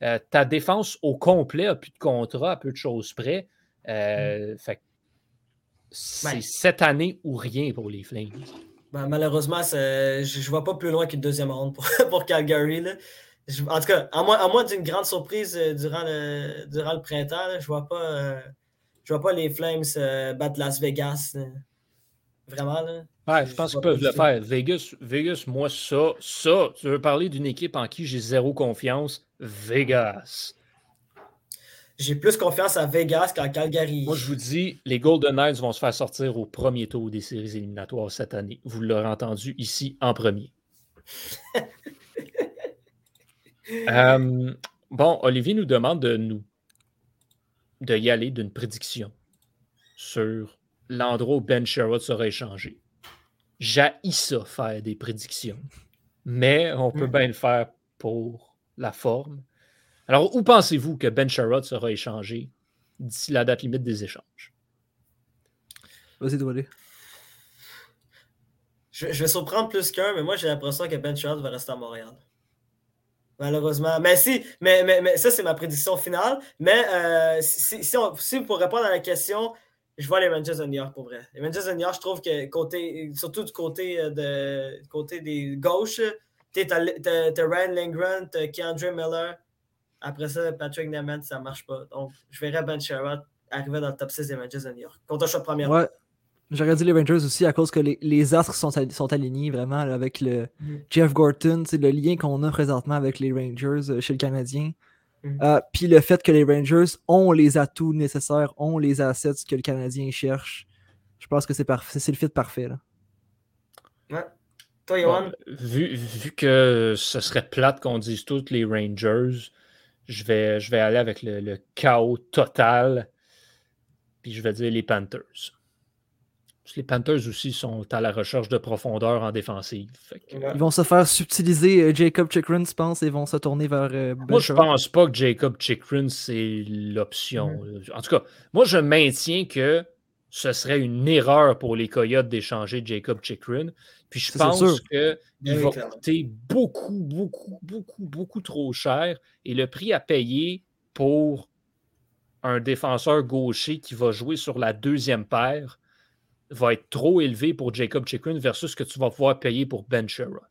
Euh, ta défense au complet a plus de contrat, à peu de choses près. Euh, fait que c'est cette année ou rien pour les Flames. Ben, malheureusement, je ne vois pas plus loin qu'une deuxième ronde pour, pour Calgary. là. Je- en tout cas, à moins, d'une grande surprise euh, durant le, durant le printemps, là, je ne vois, pas, euh, je vois pas les Flames euh, battre Las Vegas. là. Vraiment. Là. Ouais, Je- je pense qu'ils peuvent le faire. Vegas, Vegas, moi, ça, ça, tu veux parler d'une équipe en qui j'ai zéro confiance? Vegas. J'ai plus confiance à Vegas qu'à Calgary. Moi, je vous dis, les Golden Knights vont se faire sortir au premier tour des séries éliminatoires cette année. Vous l'aurez entendu ici en premier. Euh, bon, Olivier nous demande de nous de y aller d'une prédiction sur l'endroit où Ben Sherrod sera échangé. J'haïs ça, faire des prédictions. Mais on peut Mm. bien le faire pour la forme. Alors, où pensez-vous que Ben Sherrod sera échangé d'ici la date limite des échanges? Vas-y, dois Je, je vais surprendre plus qu'un, mais moi j'ai l'impression que Ben Sherrod va rester à Montréal. Malheureusement. Mais si, mais, mais, mais ça c'est ma prédiction finale. Mais euh, si, si, on- si pour répondre à la question, je vois les Rangers de New York pour vrai. Les Rangers de New York, je trouve que côté, surtout du côté, euh, de, côté des gauches, tu t'as t'as- t'as Ryan Lindgren, t'as Keandre Miller. Après ça, Patrick Nemeth, ça marche pas. Donc, je verrais Ben Sherrod arriver dans le top 6 des Rangers de New York. Contre un choix de première. Ouais. J'aurais dit les Rangers aussi à cause que les, les astres sont, sont alignés vraiment là, avec le Mhm. Jeff Gorton, c'est le lien qu'on a présentement avec les Rangers euh, chez le Canadien. Mhm. Euh, Puis le fait que les Rangers ont les atouts nécessaires, ont les assets que le Canadien cherche. Je pense que c'est parfait, c'est le fit parfait. Là. Toi, Bon, Johan? vu, vu que ce serait plate qu'on dise tous les Rangers, je vais, je vais aller avec le, le chaos total. Puis je vais dire les Panthers. Parce que les Panthers aussi sont à la recherche de profondeur en défensive. Fait que, Ouais. Ils vont se faire subtiliser euh, Jacob Chikrin, je pense, et vont se tourner vers euh, Moi, je pense pas que Jacob Chikrin, c'est l'option. En tout cas, moi, je maintiens que ce serait une erreur pour les Coyotes d'échanger Jacob Chikrin. Puis je pense qu'il Ben oui, va clairement. coûter beaucoup, beaucoup, beaucoup, beaucoup trop cher. Et le prix à payer pour un défenseur gaucher qui va jouer sur la deuxième paire va être trop élevé pour Jacob Chikrin versus ce que tu vas pouvoir payer pour Ben Sherrod.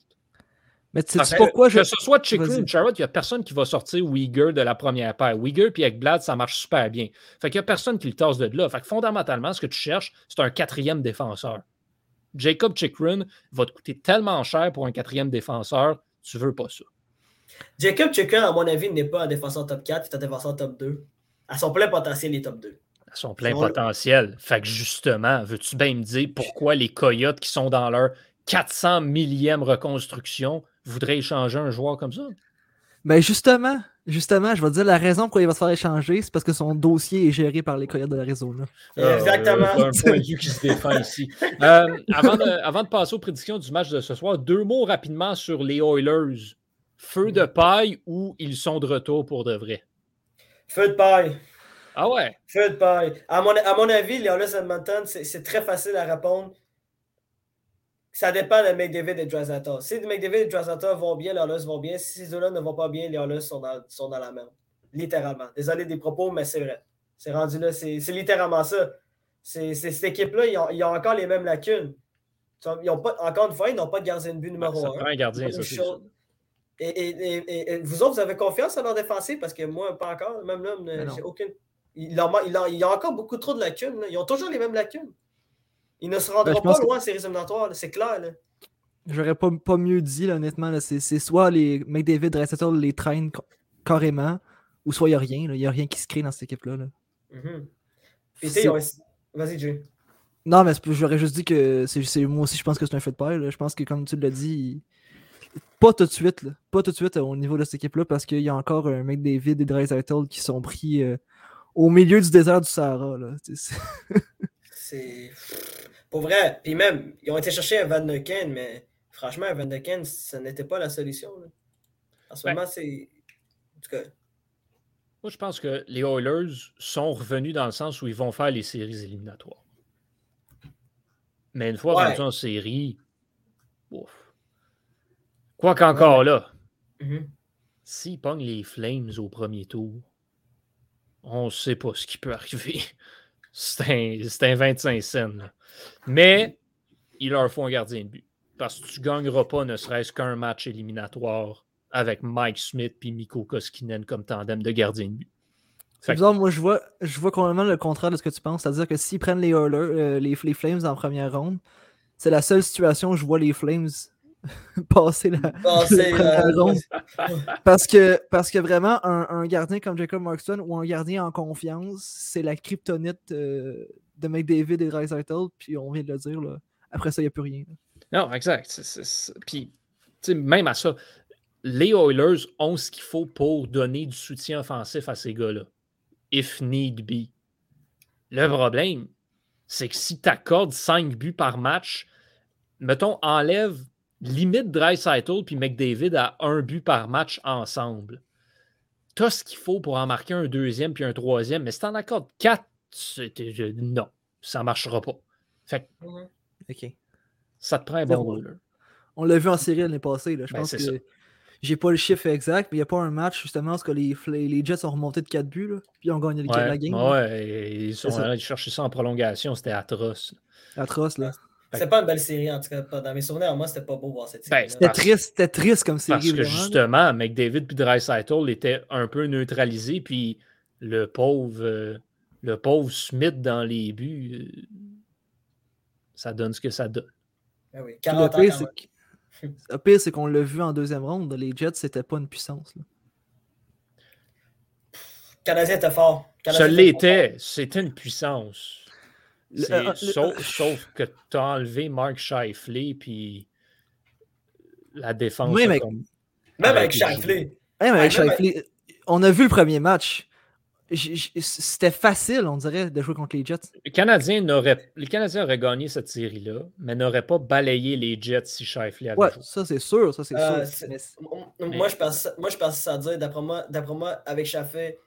Mais tu sais pourquoi je. que ce soit Chikrin ou Sherrod, il n'y a personne qui va sortir Uyghur de la première paire. Uyghur puis Ekblad, ça marche super bien. Fait qu'il n'y a personne qui le tasse de là. Fait que fondamentalement, ce que tu cherches, c'est un quatrième défenseur. Jacob Chikrin va te coûter tellement cher pour un quatrième défenseur, tu veux pas ça. Jacob Chikrin, à mon avis, n'est pas un défenseur top 4, il est un défenseur top 2. À son plein potentiel, il est top 2. À son plein potentiel. Fait que justement, veux-tu bien me dire pourquoi les Coyotes qui sont dans leur 400 millième reconstruction voudraient échanger un joueur comme ça? Ben justement, justement, je vais te dire la raison pourquoi il va se faire échanger, c'est parce que son dossier est géré par les Coyotes de l'Arizona. Exactement. Euh, un point de vue qui se défend ici. Euh, avant, de, avant de passer aux prédictions du match de ce soir, deux mots rapidement sur les Oilers. Feu de paille ou ils sont de retour pour de vrai? Feu de paille. Ah ouais? Feu de paille. À mon, à mon avis, les Oilers Edmonton, c'est très facile à répondre. Ça dépend de McDavid et Drazata. Si McDavid et Drazata vont bien, les Oilers vont bien. Si ces deux-là ne vont pas bien, les Oilers sont dans, sont dans la merde. Littéralement. Désolé des propos, mais c'est vrai. C'est rendu là. C'est littéralement ça. C'est cette équipe-là, ils ont, ils ont encore les mêmes lacunes. Ils ont pas, encore une fois, ils n'ont pas de gardien de but numéro Ça un. prend un gardien, ça, sûr. Et, et- et- et- et vous autres, vous avez confiance en leur défensif parce que moi, pas encore. Même là, j'ai aucune. Il, en ma- il, en- il y a encore beaucoup trop de lacunes. là. Ils ont toujours les mêmes lacunes. Ils ne se rendront Ben, pas que- loin en séries éliminatoires, là, c'est clair. là. J'aurais pas, pas mieux dit, là, honnêtement. C'est c'est soit les McDavid, Dreisaitl les traînent ca- carrément, ou soit il n'y a rien. Il n'y a rien qui se crée dans cette équipe-là. là. Mhm. Ont- Vas-y, Jay. Non, mais j'aurais juste dit que c'est c'est- moi aussi, je pense que c'est un fait de paille. là. Je pense que, comme tu l'as dit, il- pas tout de suite. là. Pas tout de suite euh, au niveau de cette équipe-là, parce qu'il y a encore un McDavid et Dreisaitl qui sont pris euh, au milieu du désert du Sahara. C'est. Pour vrai. Puis même, ils ont été chercher un Van de Ken, mais franchement, un Van de Ken, ce n'était pas la solution. là. En ce moment, c'est. En tout cas, Moi, je pense que les Oilers sont revenus dans le sens où ils vont faire les séries éliminatoires. Mais une fois Ouais. rendus en série, ouf. Quoi qu'encore là, mhm. s'ils pognent les Flames au premier tour, on ne sait pas ce qui peut arriver. C'est un, un 25 cents. là. Mais il leur faut un gardien de but. Parce que tu ne gagneras pas ne serait-ce qu'un match éliminatoire avec Mike Smith et Mikko Koskinen comme tandem de gardien de but. C'est bizarre, moi je vois, je vois complètement le contraire de ce que tu penses. C'est-à-dire que s'ils prennent les Oilers, euh, les, les Flames en première ronde, c'est la seule situation où je vois les Flames passer la, Passer, la première euh, ronde. Parce que, parce que vraiment, un, un gardien comme Jacob Markstone ou un gardien en confiance, c'est la kryptonite euh, de McDavid et Dreisaitl, puis on vient de le dire, là. après ça, il n'y a plus rien. Non, exact. C'est- c'est- c'est- Puis, tu sais, même à ça, les Oilers ont ce qu'il faut pour donner du soutien offensif à ces gars-là. If need be. Le problème, c'est que si tu accordes 5 buts par match, mettons, enlève limite Dreisaitl puis McDavid à un but par match ensemble. Tu as ce qu'il faut pour en marquer un deuxième puis un troisième, mais si tu en accordes 4, non, ça ne marchera pas. Fait que. Ok. ça te prend un bon goaler. On l'a vu en série l'année passée. Là. Je Ben, pense que j'ai pas le chiffre exact, mais il n'y a pas un match justement parce que les, Jets ont remonté de 4 buts, là, puis ils ont gagné le- Ouais, la game. là. ouais, et ils sont ça. allés chercher ça en prolongation, c'était atroce. Atroce, là. C'est pas une belle série, en tout cas. pas- Dans mes souvenirs, moi, c'était pas beau voir cette Ben, série. C'était triste, c'était triste comme série. Parce que vraiment, là. justement, McDavid puis Dreisaitl étaient un peu neutralisés, puis le pauvre, euh, le pauvre Smith dans les buts, euh, ça donne ce que ça donne. Ben oui, Puis 40 ans le pire, c'est même. que- le pire, c'est qu'on l'a vu en deuxième ronde. Les Jets, c'était pas une puissance. là. Le Canadien était fort. Ça l'était, c'était une puissance. Le- euh, le- sauf, que tu as enlevé Mark Scheifele, puis la défense. Oui, mais-. Même avec Shifley. Hey, mais avec on a vu le premier match. C'était facile, on dirait, de jouer contre les Jets. Le Canadien n'aurait- les Canadiens auraient gagné cette série-là, mais n'auraient pas balayé les Jets si Shifley avait Ouais, joué. ça c'est sûr, ça c'est Euh, sûr. Mais Moi, je pense, moi, je pense ça dire, d'après moi, d'après moi, avec Chaffé,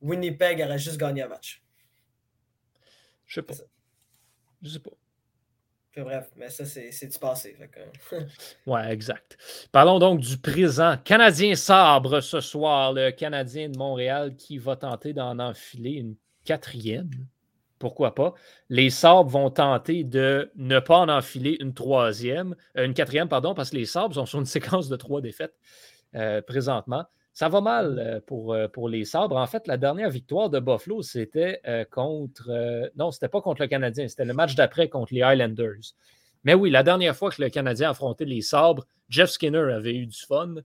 Winnipeg aurait juste gagné un match. Je sais pas. Je sais pas. Bref, mais ça, c'est du passé. fait que- Ouais, exact. Parlons donc du présent. Canadien sabre ce soir, le Canadien de Montréal qui va tenter d'en enfiler une quatrième. Pourquoi pas? Les sabres vont tenter de ne pas en enfiler une troisième, euh, une quatrième, pardon, parce que les sabres sont sur une séquence de trois défaites euh, présentement. Ça va mal euh, pour, euh, pour les sabres. En fait, la dernière victoire de Buffalo, c'était euh, contre. non, c'était pas contre le Canadien, c'était le match d'après contre les Highlanders. Mais oui, la dernière fois que le Canadien affrontait les sabres, Jeff Skinner avait eu du fun.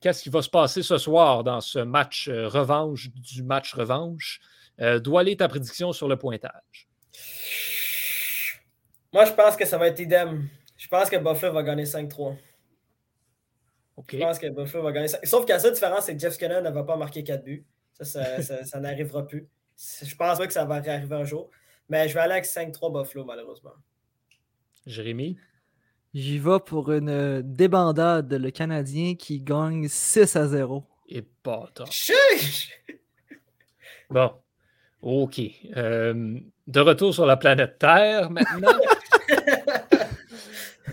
Qu'est-ce qui va se passer ce soir dans ce match revanche du match revanche? Doit aller ta prédiction sur le pointage. Moi, je pense que ça va être idem. Je pense que Buffalo va gagner 5-3. Je pense que Buffalo va gagner 5 Sauf qu'à la différence, c'est que Jeff Skinner ne va pas marquer 4 buts. Ça, ça, ça- ça n'arrivera plus. Je pense pas que ça va arriver un jour. Mais je vais aller avec 5-3 Buffalo, malheureusement. Jérémy? J'y vais pour une euh, débandade, le Canadien qui gagne 6 à 0. Et pas! Bon. OK. Euh, de retour sur la planète Terre maintenant.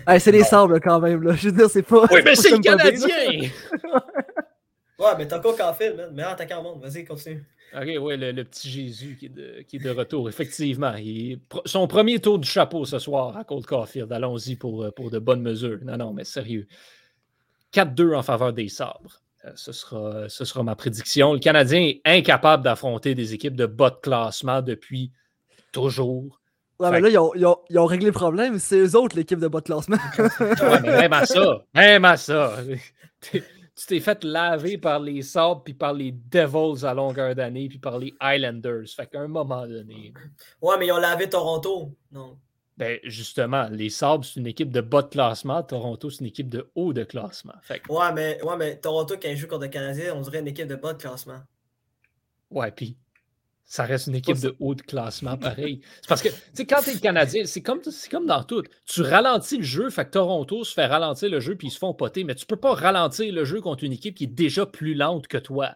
Hey, c'est les sables quand même, là. Je veux dire, c'est pas. oui, mais c'est le. Canadien! Ouais, mais t'as encore Caulfield, man. Meilleur attaquant au monde. Vas-y, continue. OK, oui, le, le petit Jésus qui est, de, qui est de retour, effectivement. Il son premier tour du chapeau ce soir à Cold Caulfield. Allons-y pour, euh, pour de bonnes mesures. Non, non, mais sérieux. 4-2 en faveur des sabres. Euh, ce, sera, ce sera ma prédiction. Le Canadien est incapable d'affronter des équipes de bas de classement depuis toujours. Ouais, mais là, ils ont, ils ont- ils ont réglé le problème. C'est eux autres, l'équipe de bas de classement. Ouais, mais même à ça, même à ça. Tu t'es fait laver par les sabres, puis par les Devils à longueur d'année, puis par les Highlanders. Fait qu'à un moment donné, Ouais, mais ils ont lavé Toronto. Non. Ben, justement, les Sabres, c'est une équipe de bas de classement. Toronto, c'est une équipe de haut de classement. Fait que, Ouais, mais, ouais, mais Toronto, quand ils jouent contre le Canadien, on dirait une équipe de bas de classement. ouais, puis ça reste une équipe de haut de classement pareil. C'est parce que, tu sais, quand tu es le Canadien, c'est comme, comme dans tout. Tu ralentis le jeu, fait que Toronto se fait ralentir le jeu puis ils se font poter, mais tu peux pas ralentir le jeu contre une équipe qui est déjà plus lente que toi.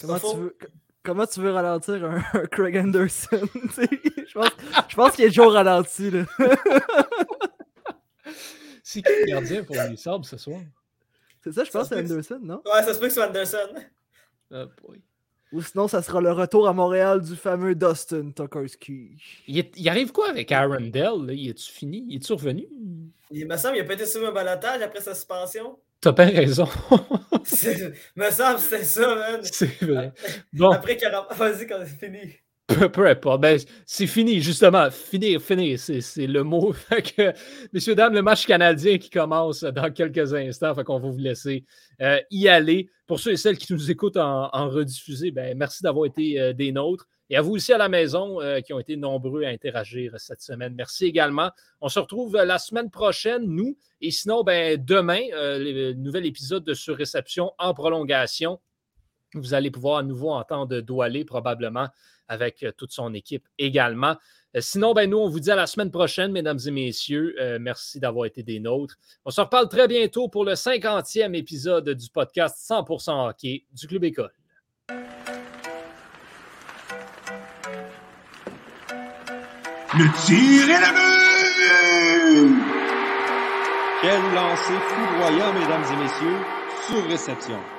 Comment tu, veux, comment tu veux ralentir un, Craig Anderson? je pense, je pense qu'il est déjà ralenti. c'est qui le gardien pour les Sabres ce soir? C'est ça, je pense, c'est Anderson, non? Ouais, ça se peut que c'est Anderson. Oh boy. Ou sinon, ça sera le retour à Montréal du fameux Dustin Tokarski. Il, arrive quoi avec Aaron Dell? Là? Il est-tu fini? Il est-tu revenu? Il me semble qu'il a pas été sur un balotage après sa suspension. T'as bien raison. me semble que c'était ça, man. C'est vrai. Bon. Après qu'il a... Vas-y, quand c'est fini. Peu, importe. Ben, c'est fini, justement. Finir, finir, c'est le mot. Que, messieurs, dames, le match canadien qui commence dans quelques instants. Fait qu'on va vous laisser euh, y aller. Pour ceux et celles qui nous écoutent en, rediffusé, ben, merci d'avoir été euh, des nôtres. Et à vous aussi à la maison euh, qui ont été nombreux à interagir cette semaine. Merci également. On se retrouve la semaine prochaine, nous. Et sinon, ben, demain, le nouvel épisode de Surréception en prolongation. Vous allez pouvoir à nouveau entendre Doualé probablement avec euh, toute son équipe également. Euh, sinon, ben, nous, on vous dit à la semaine prochaine, mesdames et messieurs. Euh, merci d'avoir été des nôtres. On se reparle très bientôt pour le 50e épisode du podcast 100% hockey du Club École. Le tir est la Quel lancer foudroyant, mesdames et messieurs, sur réception.